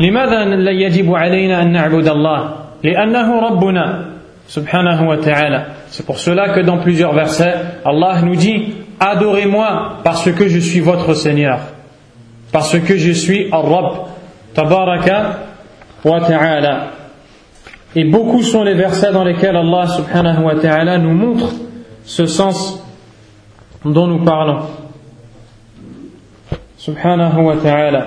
S1: لماذا لا يجب علينا أن نعبد الله لأنه ربنا سبحانه وتعالى C'est pour cela que dans plusieurs versets, Allah nous dit Adorez-moi parce que je suis votre Seigneur, parce que je suis Ar-Rabb, Tabaraka wa Ta'ala. Et beaucoup sont les versets dans lesquels Allah subhanahu wa ta'ala nous montre ce sens dont nous parlons. Subhanahu wa ta'ala.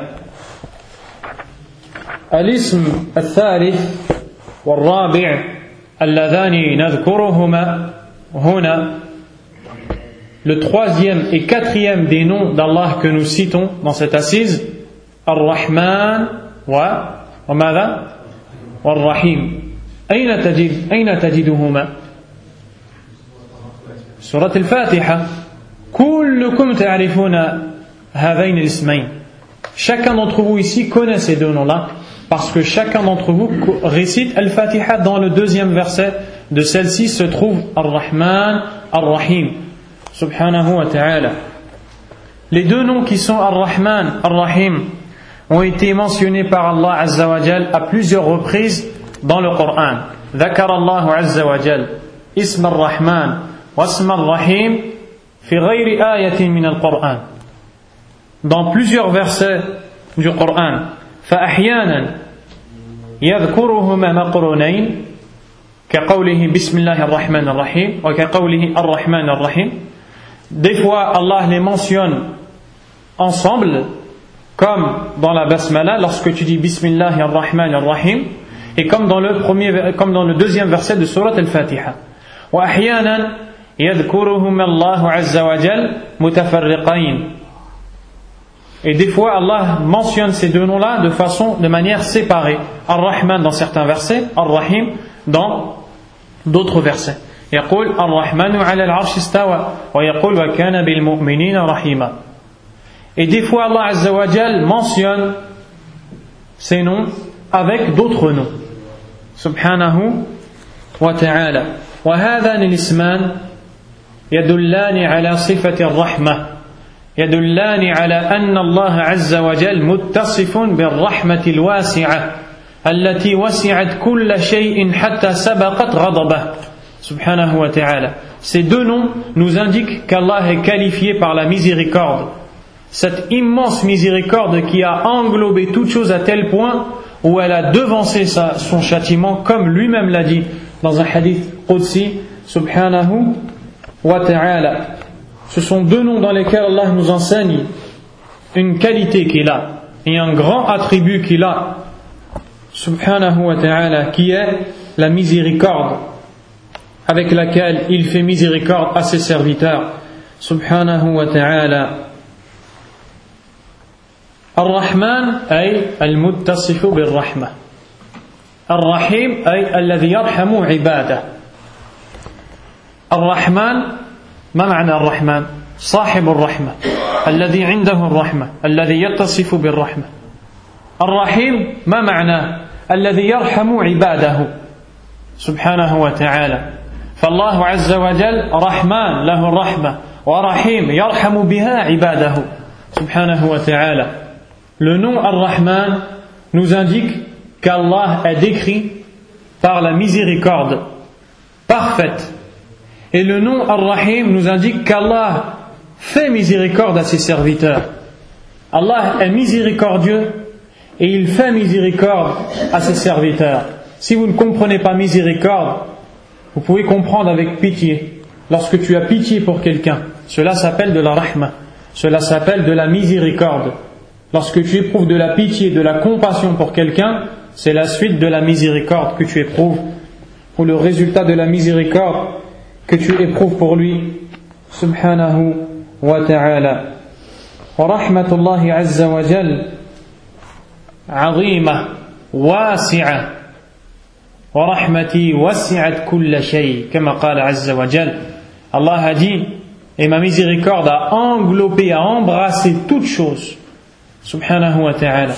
S1: الاسم الثالث والرابع اللذان نذكرهما هنا le troisième et quatrième des noms d'Allah que nous citons dans cette assise Ar-Rahman wa وماذا والرحيم أين تجد أين تجدهما سورة الفاتحة كلكم تعرفون هذين الاسمين chacun d'entre vous ici connaît ces deux noms-là parce que chacun d'entre vous récite Al-Fatiha dans le deuxième verset de celle-ci se trouve Ar-Rahman, Ar-Rahim, subhanahu wa ta'ala. Les deux noms qui sont Ar-Rahman, Ar-Rahim ont été mentionnés par Allah Azza wa Jal à plusieurs reprises dans le Coran. ذكر الله عز وجل اسم الرحمن واسم الرحيم في غير آية من القرآن dans plusieurs versets du Coran فأحيانا يذكرهما مقرونين كقوله بسم الله الرحمن الرحيم وكقوله الرحمن الرحيم دي فوا الله لي مونسيون انصامبل كوم دون لا بسملة لورسكو تو دي بسم الله الرحمن الرحيم Et comme dans, le premier, comme dans le deuxième verset de Surat al-Fatiha. Et parfois, « Yadhkuruhum Allahu Azza » et des fois Allah mentionne ces deux noms-là de façon de manière séparée Ar-Rahman dans certains versets Ar-Rahim dans d'autres versets يقول الرحمن على العرش استوى ويقول وكان بالمؤمنين رحيما Et des fois Allah Azza wa Jal mentionne ces noms avec d'autres noms. Subhanahu wa ta'ala. وهذان الاسمان يدلان على صفة الرحمة يدلان على أن الله عز وجل متصف بالرحمة الواسعة التي وسعت كل شيء حتى سبقت غضبه سبحانه وتعالى Ces deux noms nous indiquent qu'Allah est qualifié par la miséricorde cette immense miséricorde qui a englobé toute chose à tel point où elle a devancé sa, son châtiment, comme lui-même l'a dit dans un hadith Qudsi, subhanahu wa ta'ala. Ce sont deux noms dans lesquels Allah nous enseigne une qualité qu'il a et un grand attribut qu'il a, subhanahu wa ta'ala, qui est la miséricorde avec laquelle il fait miséricorde à ses serviteurs, subhanahu wa ta'ala. الرحمن أي المتصف بالرحمة الرحيم أي الذي يرحم عباده الرحمن ما معنى الرحمن صاحب الرحمة الذي عنده الرحمة الذي يتصف بالرحمة. الرحيم ما معناه؟ الذي يرحم عباده سبحانه وتعالى. فالله عز وجل رحمن له الرحمة ورحيم يرحم بها عباده سبحانه وتعالى. Le nom Ar-Rahman nous indique qu'Allah est décrit par la miséricorde parfaite. Et le nom Ar-Rahim nous indique qu'Allah fait miséricorde à ses serviteurs. Allah est miséricordieux et il fait miséricorde à ses serviteurs. Si vous ne comprenez pas miséricorde, vous pouvez comprendre avec pitié. Lorsque tu as pitié pour quelqu'un, cela s'appelle de la rahma, cela s'appelle de la miséricorde. Lorsque tu éprouves de la pitié, de la compassion pour quelqu'un, c'est la suite de la miséricorde que tu éprouves, ou le résultat de la miséricorde que tu éprouves pour lui. Subhanahu wa ta'ala. ورحمة الله عز وجل عظيمة واسعة ورحمتي وسعت كل شيء كما قال عز وجل Allah a dit et ma miséricorde a englobé, a embrassé toutes choses سبحانه وتعالى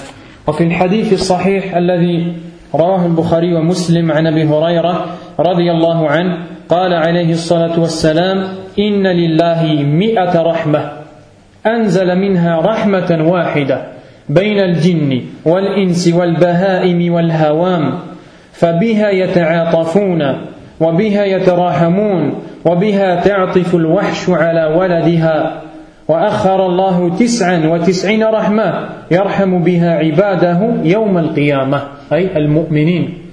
S1: وفي الحديث الصحيح الذي رواه البخاري ومسلم عن ابي هريره رضي الله عنه قال عليه الصلاة والسلام إن لله مئة رحمة أنزل منها رحمة واحدة بين الجن والإنس والبهائم والهوام فبها يتعاطفون وبها يتراحمون وبها تعطف الوحش على ولدها وأخر الله تسعا وتسعين رحمة يرحم بها عباده يوم القيامة. أي المؤمنين.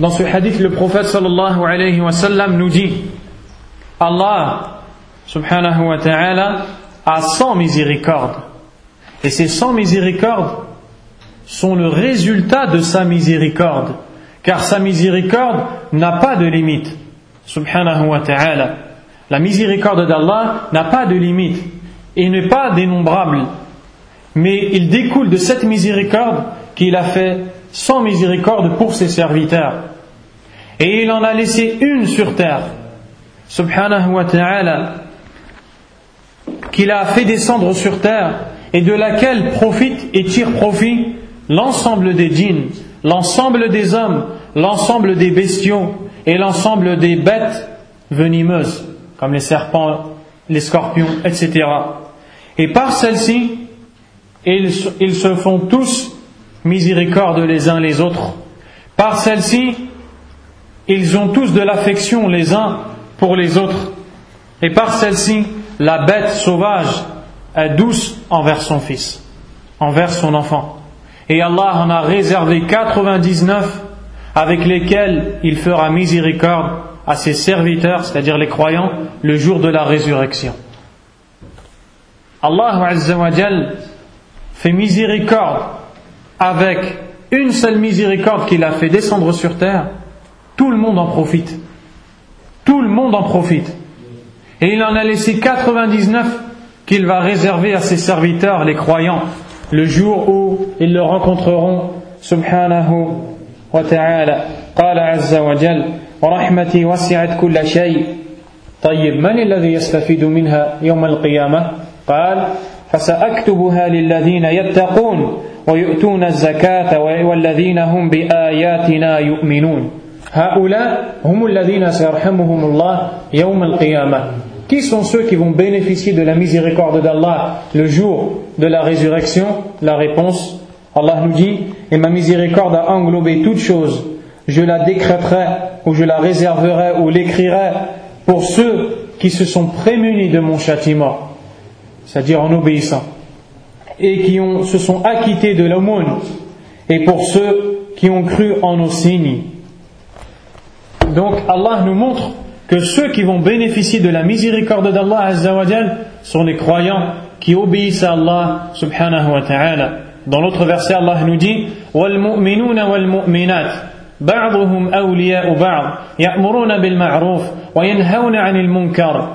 S1: Dans ce hadith, le prophète sallallahu alayhi wa nous dit Allah subhanahu wa ta'ala a 100 miséricordes. Et ces 100 miséricordes sont le résultat de sa miséricorde. Car sa miséricorde n'a pas de limite. Subhanahu wa ta'ala. La miséricorde d'Allah n'a pas de limite et n'est pas dénombrable. Mais il découle de cette miséricorde qu'il a fait sans miséricorde pour ses serviteurs. Et il en a laissé une sur terre, subhanahu wa ta'ala, qu'il a fait descendre sur terre et de laquelle profitent et tirent profit l'ensemble des djinns, l'ensemble des hommes, l'ensemble des bestiaux et l'ensemble des bêtes venimeuses, comme les serpents, les scorpions, etc. Et par celles-ci, ils, se font tous miséricorde les uns les autres. Par celles-ci, ils ont tous de l'affection les uns pour les autres. Et par celle-ci, la bête sauvage est douce envers son fils, envers son enfant. Et Allah en a réservé 99 avec lesquels il fera miséricorde à ses serviteurs, c'est-à-dire les croyants, le jour de la résurrection. Allah fait miséricorde avec une seule miséricorde qu'il a fait descendre sur terre, tout le monde en profite. Tout le monde en profite. Et il en a laissé 99 qu'il va réserver à ses serviteurs, les croyants, le jour où ils le rencontreront, subhanahu wa ta'ala. قال عز وجل ورحمتي وسعت كل شيء طيب من الذي يستفيد منها يوم القيامة قال فسأكتبها للذين يتقون ويؤتون الزكاة والذين هم بآياتنا يؤمنون هؤلاء هم الذين سيرحمهم الله يوم القيامة Qui sont ceux qui vont bénéficier de la miséricorde d'Allah le jour de la résurrection La réponse, Allah nous dit, et ma miséricorde a englobé toute chose. Je la décréterai ou je la réserverai ou l'écrirai pour ceux qui se sont prémunis de mon châtiment, c'est-à-dire en obéissant, et qui ont, se sont acquittés de l'aumône, et pour ceux qui ont cru en nos signes. Donc Allah nous montre que ceux qui vont bénéficier de la miséricorde d'Allah sont les croyants qui obéissent à Allah subhanahu wa ta'ala. Dans l'autre verset, Allah nous dit وَالْمُؤْمِنُونَ وَالْمُؤْمِنَاتِ بعضهم أولياء بعض يأمرون بالمعروف وينهون عن المنكر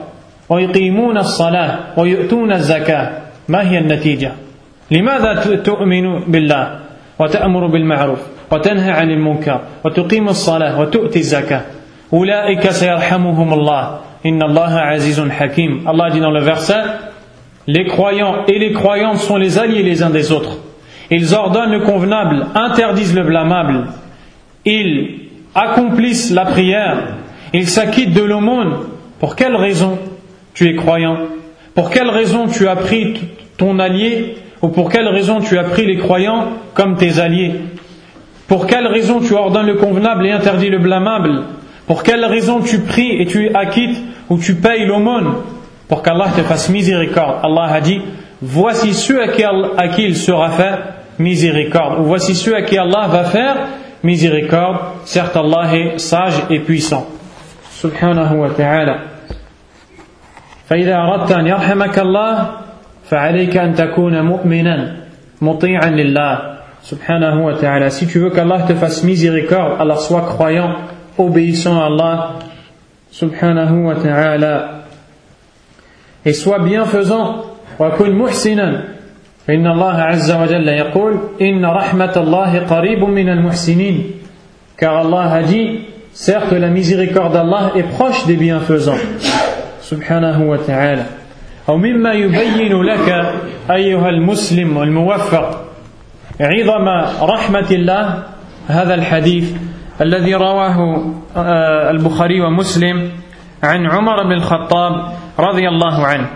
S1: ويقيمون الصلاة ويؤتون الزكاة ما هي النتيجة؟ لماذا تؤمن بالله وتأمر بالمعروف وتنهى عن المنكر وتقيم الصلاة وتؤتي الزكاة أولئك سيرحمهم الله إن الله عزيز حكيم Allah dit dans le verset les croyants et les croyantes sont les alliés les uns des autres ils ordonnent le convenable interdisent le blâmable ils accomplissent la prière ils s'acquittent de l'aumône pour quelle raison tu es croyant pour quelle raison tu as pris ton allié ou pour quelle raison tu as pris les croyants comme tes alliés? Pour quelle raison tu ordonnes le convenable et interdis le blâmable? Pour quelle raison tu pries et tu acquittes ou tu payes l'aumône? Pour qu'Allah te fasse miséricorde. Allah a dit Voici ceux à qui, il sera fait miséricorde. Ou voici ceux à qui Allah va faire miséricorde. Certes, Allah est sage et puissant. Subhanahu wa ta'ala. فإذا أردت أن يرحمك الله فعليك أن تكون مؤمنا مطيعا لله wa ta'ala. Si tu veux qu'Allah te fasse miséricorde, alors sois croyant, obéissant à Allah wa ta'ala. Et sois bienfaisant. وكن محسنا فإن الله عز وجل يقول إن رحمة الله قريب من المحسنين car Allah a dit certes la miséricorde d'Allah est proche des bienfaisants سبحانه وتعالى أو مما يبين لك أيها المسلم الموفق عظم رحمة الله هذا الحديث الذي رواه البخاري ومسلم عن عمر بن الخطاب رضي الله عنه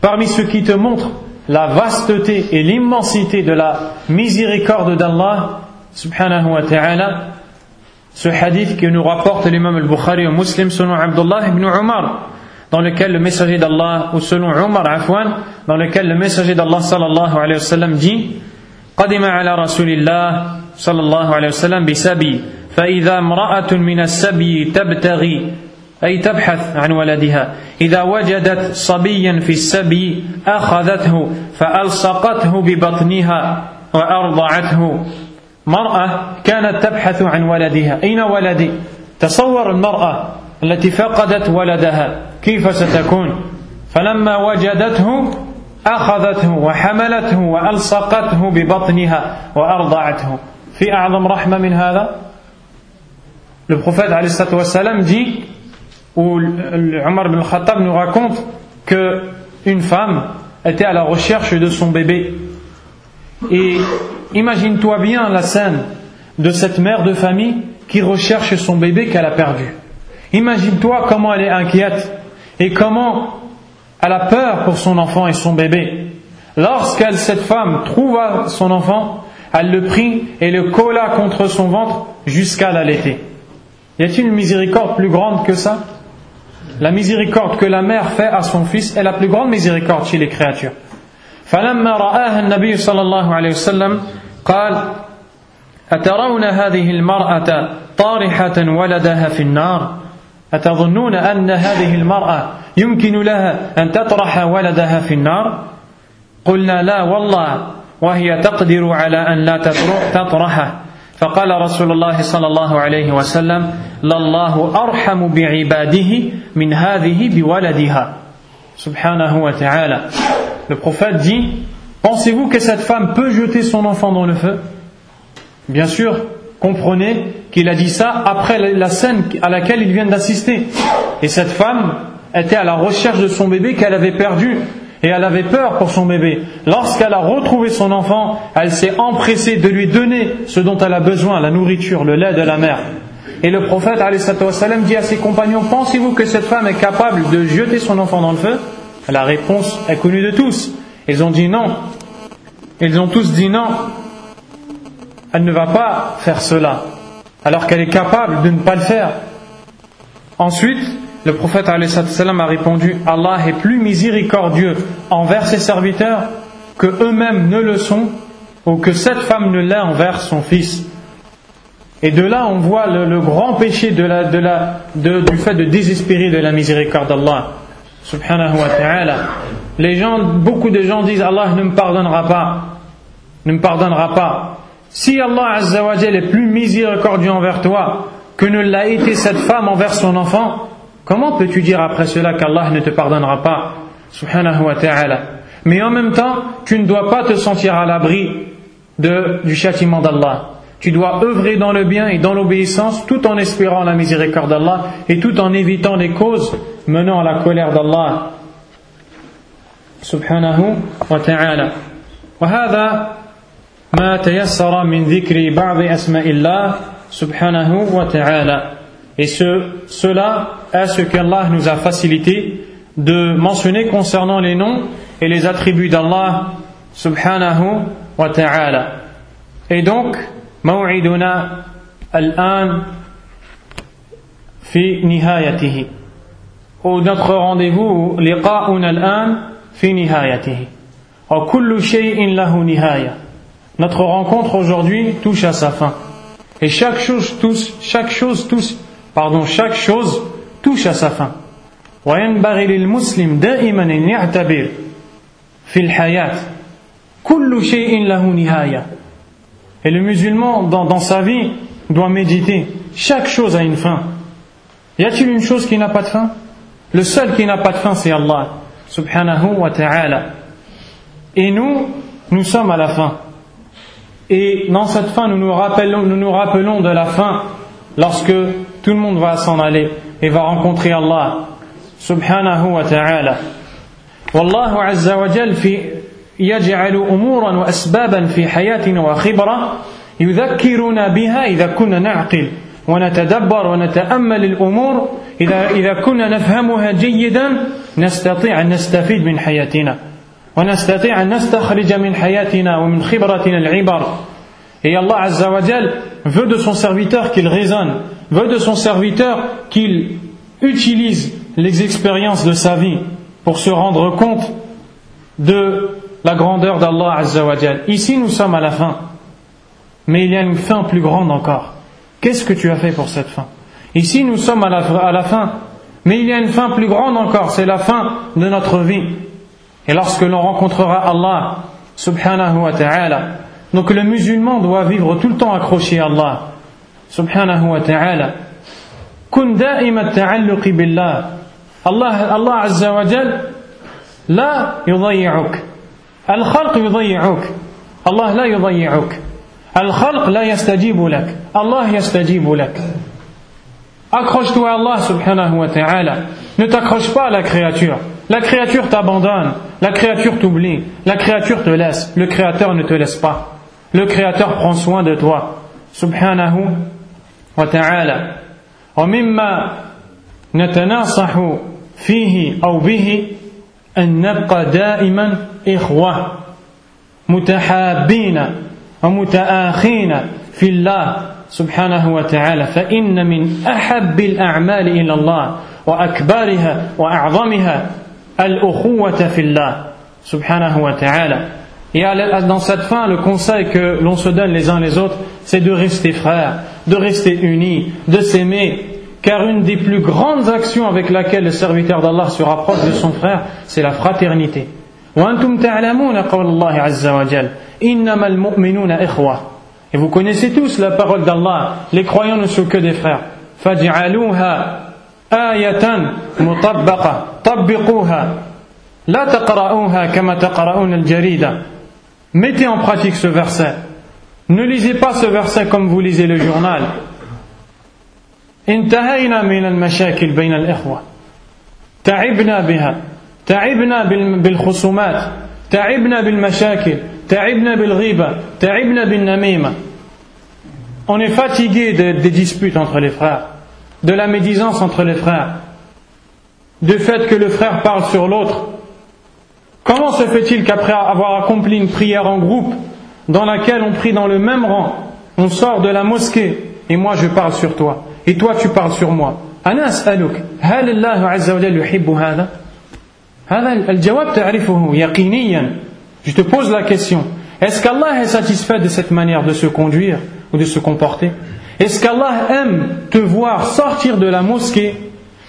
S1: Parmi ceux qui te montrent la vasteté et l'immensité de la miséricorde d'Allah subhanahu wa ta'ala, ce hadith que nous rapporte l'imam al-Bukhari au muslim selon Abdullah ibn Umar, dans lequel le messager d'Allah, ou selon Umar Afwan, dans lequel le messager d'Allah sallallahu alayhi wa sallam dit قدم على رسول الله صلى الله عليه وسلم بسبي فإذا امرأة من السبي تبتغي أي تبحث عن ولدها إذا وجدت صبيا في السبي أخذته فألصقته ببطنها وأرضعته مرأة كانت تبحث عن ولدها أين ولدي؟ تصور المرأة التي فقدت ولدها كيف ستكون؟ فلما وجدته أخذته وحملته وألصقته ببطنها وأرضعته في أعظم رحمة من هذا Le prophète wassalam, dit, ou Omar ibn Khattab nous raconte que une femme était à la recherche de son bébé et imagine-toi bien la scène de cette mère de famille qui recherche son bébé qu'elle a perdu. Imagine-toi comment elle est inquiète et comment elle a peur pour son enfant et son bébé. Lorsqu'elle, cette femme, trouva son enfant, elle le prit et le colla contre son ventre jusqu'à l'allaiter. Y a-t-il une miséricorde plus grande que ça La miséricorde que la mère fait à son fils est la plus grande miséricorde chez les créatures. فلما رآها النبي صلى الله عليه وسلم قال أترون هذه المرأة طارحة ولدها في النار أتظنون أن هذه المرأة يمكن لها أن تطرح ولدها في النار؟ قلنا لا والله وهي تقدر على أن لا تطرحه فقال رسول الله صلى الله عليه وسلم لله أرحم بعباده من هذه بولدها. سبحانه وتعالى. Le prophète dit Pensez-vous que cette femme peut jeter son enfant dans le feu? Bien sûr, comprenez qu'il a dit ça après la scène à laquelle il vient d'assister. Et cette femme était à la recherche de son bébé qu'elle avait perdu. Et elle avait peur pour son bébé. Lorsqu'elle a retrouvé son enfant, elle s'est empressée de lui donner ce dont elle a besoin, la nourriture, le lait de la mère. Et le prophète dit à ses compagnons, pensez-vous que cette femme est capable de jeter son enfant dans le feu? La réponse est connue de tous. Ils ont dit non. Ils ont tous dit non. Elle ne va pas faire cela, alors qu'elle est capable de ne pas le faire. Ensuite, le prophète a répondu Allah est plus miséricordieux envers ses serviteurs que eux-mêmes ne le sont ou que cette femme ne l'est envers son fils. Et de là, on voit le, grand péché du fait de désespérer de la miséricorde d'Allah. Subhanahu wa ta'ala. Beaucoup de gens disent Allah ne me pardonnera pas. Ne me pardonnera pas. Si Allah Azzawajal est plus miséricordieux envers toi que ne l'a été cette femme envers son enfant, comment peux-tu dire après cela qu'Allah ne te pardonnera pas? Subhanahu wa ta'ala. Mais en même temps, tu ne dois pas te sentir à l'abri du châtiment d'Allah. Tu dois œuvrer dans le bien et dans l'obéissance tout en espérant la miséricorde d'Allah et tout en évitant les causes menant à la colère d'Allah. Subhanahu wa ta'ala. وهذا ما تيسر من ذكر بعض أسماء الله سبحانه وتعالى Et ce, cela est ce qu'Allah nous a facilité de mentionner concernant les noms et les attributs d'Allah subhanahu wa ta'ala. Et donc, موعدنا الآن في نهايته Ou notre rendez-vous لقاؤنا الآن في نهايته وكل شيء له نهاية Notre rencontre aujourd'hui touche à sa fin. Et chaque chose touche, chaque chose touche, pardon, chaque chose touche à sa fin. وينبغي للمسلم دائما أن يعتبر في الحياة كل شيء له نهاية Et le musulman, dans, dans sa vie, doit méditer. Chaque chose a une fin. Y a-t-il une chose qui n'a pas de fin Le seul qui n'a pas de fin, c'est Allah, subhanahu wa ta'ala. Et nous, nous sommes à la fin. Et dans cette fin, nous nous rappelons, nous nous rappelons de la fin lorsque tout le monde va s'en aller et va rencontrer Allah, subhanahu wa ta'ala. Wallahu azza wa jal fi يجعل أمورا وأسبابا في حياتنا وخبرة يذكرنا بها إذا كنا نعقل ونتدبر ونتأمل الأمور إذا, إذا كنا نفهمها جيدا نستطيع أن نستفيد من حياتنا ونستطيع أن نستخرج من حياتنا ومن خبرتنا العبر Et Allah Azza wa Jal veut de son serviteur qu'il raisonne, veut de son serviteur qu'il utilise les expériences de sa vie pour se rendre compte de la grandeur d'Allah Azzawajal. Ici, nous sommes à la fin. Mais il y a une fin plus grande encore. Qu'est-ce que tu as fait pour cette fin Ici, nous sommes à la, à la fin. Mais il y a une fin plus grande encore. C'est la fin de notre vie. Et lorsque l'on rencontrera Allah, subhanahu wa ta'ala, donc le musulman doit vivre tout le temps accroché à Allah, subhanahu wa ta'ala. Kun da'ima ta'alluqi billah. Allah, Allah azza wa jal, la yudayi'uk. الخلق يضيعك الله لا يضيعك الخلق لا يستجيب لك الله يستجيب لك Accroche-toi à Allah subhanahu wa ta'ala. Ne t'accroche pas à la créature. La créature t'abandonne. La créature t'oublie. La créature te laisse. Le créateur ne te laisse pas. Le Créateur prend soin de toi. Subhanahu wa ta'ala. ومما نتناصح فيه أو به أن نبقى دائما إخوة متحابين ومتآخين في الله سبحانه وتعالى فإن من أحب الأعمال إلى الله وأكبرها وأعظمها al-ukhuwata fillah subhanahu wa ta'ala. Et dans cette fin, le conseil que l'on se donne les uns les autres, c'est de rester frères, de rester unis, de s'aimer. Car une des plus grandes actions avec laquelle le serviteur d'Allah se rapproche de son frère, c'est la fraternité. Et vous connaissez tous la parole d'Allah, les croyants ne sont que des frères. Mettez en pratique ce verset. Ne lisez pas ce verset comme vous lisez le journal. انتهينا من المشاكل بين الإخوة تعبنا بها تعبنا بالخصومات تعبنا بالمشاكل تعبنا بالغيبة تعبنا بالنميمة On est fatigué de, des disputes entre les frères, de la médisance entre les frères, du fait que le frère parle sur l'autre. Comment se fait-il qu'après avoir accompli une prière en groupe, dans laquelle on prie dans le même rang, on sort de la mosquée et moi je parle sur toi et toi tu parles sur moi أنا أسألك هل الله عز وجل يحب هذا هذا الجواب تعرفه يقينيا je te pose la question est-ce qu'Allah est satisfait de cette manière de se conduire ou de se comporter Est-ce qu'Allah aime te voir sortir de la mosquée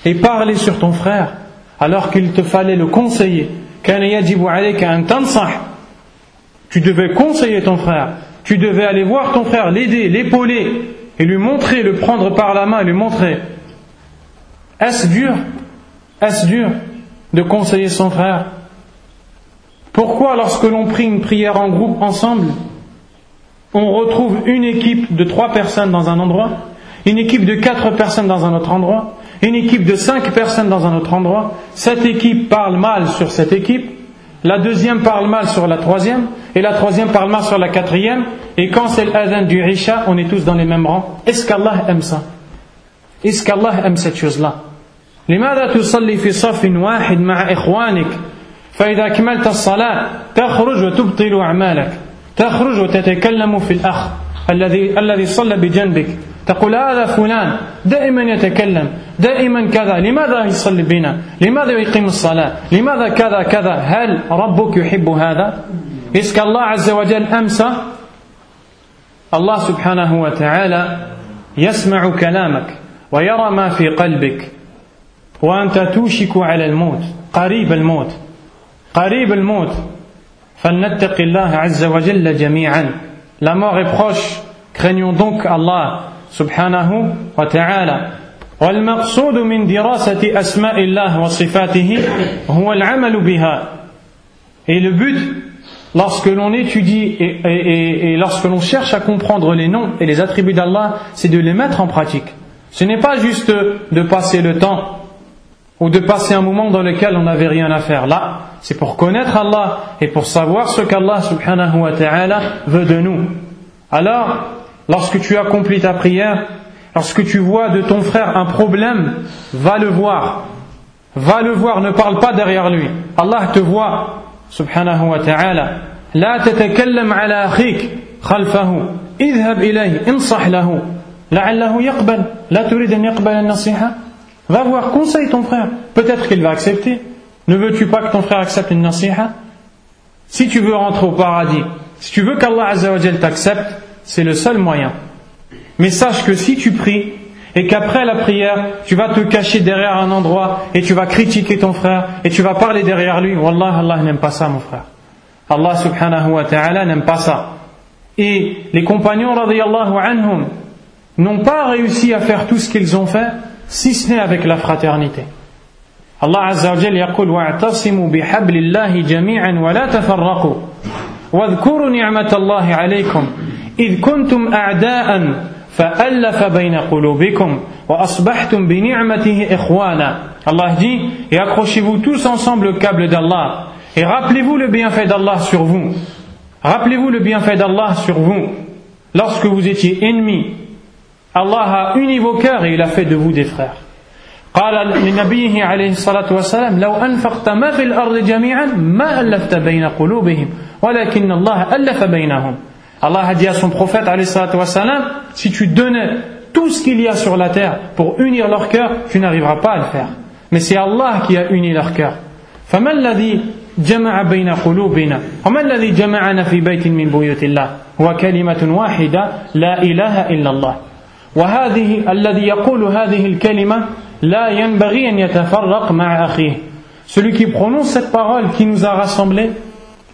S1: et parler sur ton frère alors qu'il te fallait le conseiller? Tu devais conseiller ton frère, tu devais aller voir ton frère, l'aider, l'épauler et lui montrer, le prendre par la main et lui montrer. Est-ce dur? Est-ce dur de conseiller son frère? Pourquoi lorsque l'on prie une prière en groupe ensemble on retrouve une équipe de trois personnes dans un endroit, une équipe de quatre personnes dans un autre endroit, une équipe de cinq personnes dans un autre endroit, cette équipe parle mal sur cette équipe, la deuxième parle mal sur la troisième, et la troisième parle mal sur la quatrième, et quand c'est l'adhan du Isha, on est tous dans les mêmes rangs. Est-ce qu'Allah aime ça Est-ce qu'Allah aime cette chose-là لماذا تصلي في صف واحد مع إخوانك فإذا أكملت الصلاة تخرج وتبطل أعمالك تخرج وتتكلم في الأخ الذي الذي صلى بجنبك. تقول هذا فلان دائما يتكلم دائما كذا لماذا يصلي بنا؟ لماذا يقيم الصلاة؟ لماذا كذا كذا؟ هل ربك يحب هذا؟ wa Jal aime ça Allah subhanahu wa ta'ala يسمع كلامك ويرى ما في قلبك. وأنت توشك على الموت قريب الموت قريب الموت. La mort est proche craignons donc Allah سبحانه وتعالى والمقصود من دراسة أسماء الله وصفاته هو العمل بها Et le but, lorsque l'on étudie et, et, et lorsque l'on cherche à comprendre les noms et les attributs d'Allah, c'est de les mettre en pratique. Ce n'est pas juste de passer le temps ou de passer un moment dans lequel on n'avait rien à faire. Là, c'est pour connaître Allah et pour savoir ce qu'Allah subhanahu wa ta'ala veut de nous. Alors, Lorsque tu accomplis ta prière, lorsque tu vois de ton frère un problème, va le voir. Va le voir, ne parle pas derrière lui. Allah te voit, subhanahu wa ta'ala. لا تتكلم على أخيك خلفه اذهب إليه انصح له لعله يقبل لا تريد أن يقبل النصيحة Va voir, conseille ton frère. Peut-être qu'il va accepter. Ne veux-tu pas que ton frère accepte une nasiha? Si tu veux rentrer au paradis, si tu veux qu'Allah t'accepte, c'est le seul moyen. Mais sache que si tu pries et qu'après la prière, tu vas te cacher derrière un endroit et tu vas critiquer ton frère et tu vas parler derrière lui, Wallah, Allah n'aime pas ça, mon frère. Allah subhanahu wa ta'ala n'aime pas ça. Et les compagnons anhum n'ont pas réussi à faire tout ce qu'ils ont fait si ce n'est avec la fraternité. Allah azza wa jalla yaqul wa'tasimu bihablillahi jami'an wa la tafarraqu. واذكروا نعمة الله عليكم إذ كنتم أعداء فألف بين قلوبكم وأصبحتم بنعمته إخوانا Allah dit et accrochez-vous tous ensemble le câble d'Allah et rappelez-vous le bienfait d'Allah sur vous Rappelez-vous le bienfait d'Allah sur vous. Lorsque vous étiez ennemis, Allah a uni vos cœurs et il a fait de vous des frères. قال لنبيه عليه الصلاة والسلام لو أنفقت ما في الأرض جميعا ما ألفت بين قلوبهم ولكن الله ألف بينهم. Allah a dit à son prophète عليه الصلاة والسلام si tu donnais tout ce qu'il y a sur la terre pour unir leur cœur tu n'arriveras pas à le faire. Mais c'est Allah qui a uni leur cœur. فما الذي جمع بين قلوبنا وما الذي جمعنا في بيت من بيوت الله؟ هو كلمة واحدة لا إله إلا الله. وهذه الذي يقول هذه الكلمة لا ينبغي أن يتفرق مع أخيه Celui qui prononce cette parole qui nous a rassemblés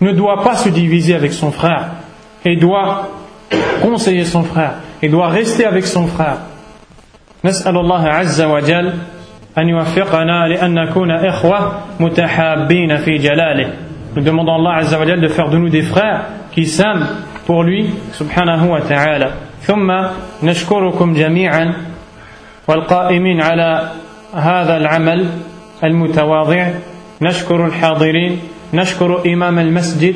S1: ne doit pas se diviser avec son frère et doit conseiller son frère et doit rester avec son frère. نسأل الله عز وجل أن يوفقنا لأن نكون إخوة متحابين في جلاله Nous demandons à Allah Azza wa Jal de faire de nous des frères qui s'aiment pour lui subhanahu wa ta'ala. ثم نشكركم جميعا والقائمين على هذا العمل المتواضع. نشكر الحاضرين نشكر إمام المسجد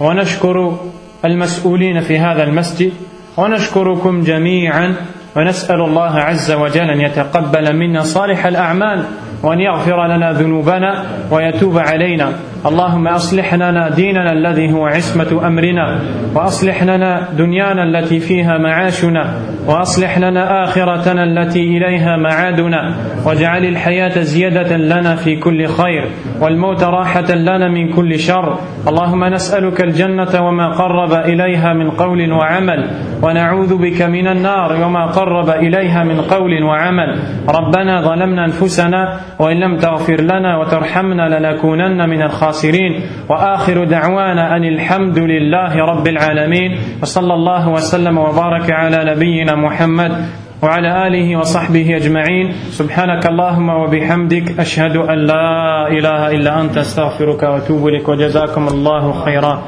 S1: ونشكر المسؤولين في هذا المسجد ونشكركم جميعا ونسأل الله عز وجل أن يتقبل منا صالح الأعمال وأن يغفر لنا ذنوبنا ويتوب علينا. اللهم أصلح لنا ديننا الذي هو عصمة أمرنا وأصلح لنا دنيانا التي فيها معاشنا وأصلح لنا آخرتنا التي إليها معادنا واجعل الحياة زيادة لنا في كل خير والموت راحة لنا من كل شر. اللهم نسألك الجنة وما قرب إليها من قول وعمل ونعوذ بك من النار وما قرب إليها من قول وعمل. ربنا ظلمنا أنفسنا وإن لم تغفر لنا وترحمنا لنكونن من الخاسرين. وآخر دعوانا أن الحمد لله رب العالمين. وصلى الله وسلم وبارك على نبينا محمد وعلى آله وصحبه أجمعين. سبحانك اللهم وبحمدك أشهد أن لا إله إلا أنت أستغفرك وأتوب إليك. وجزاكم الله خيرا.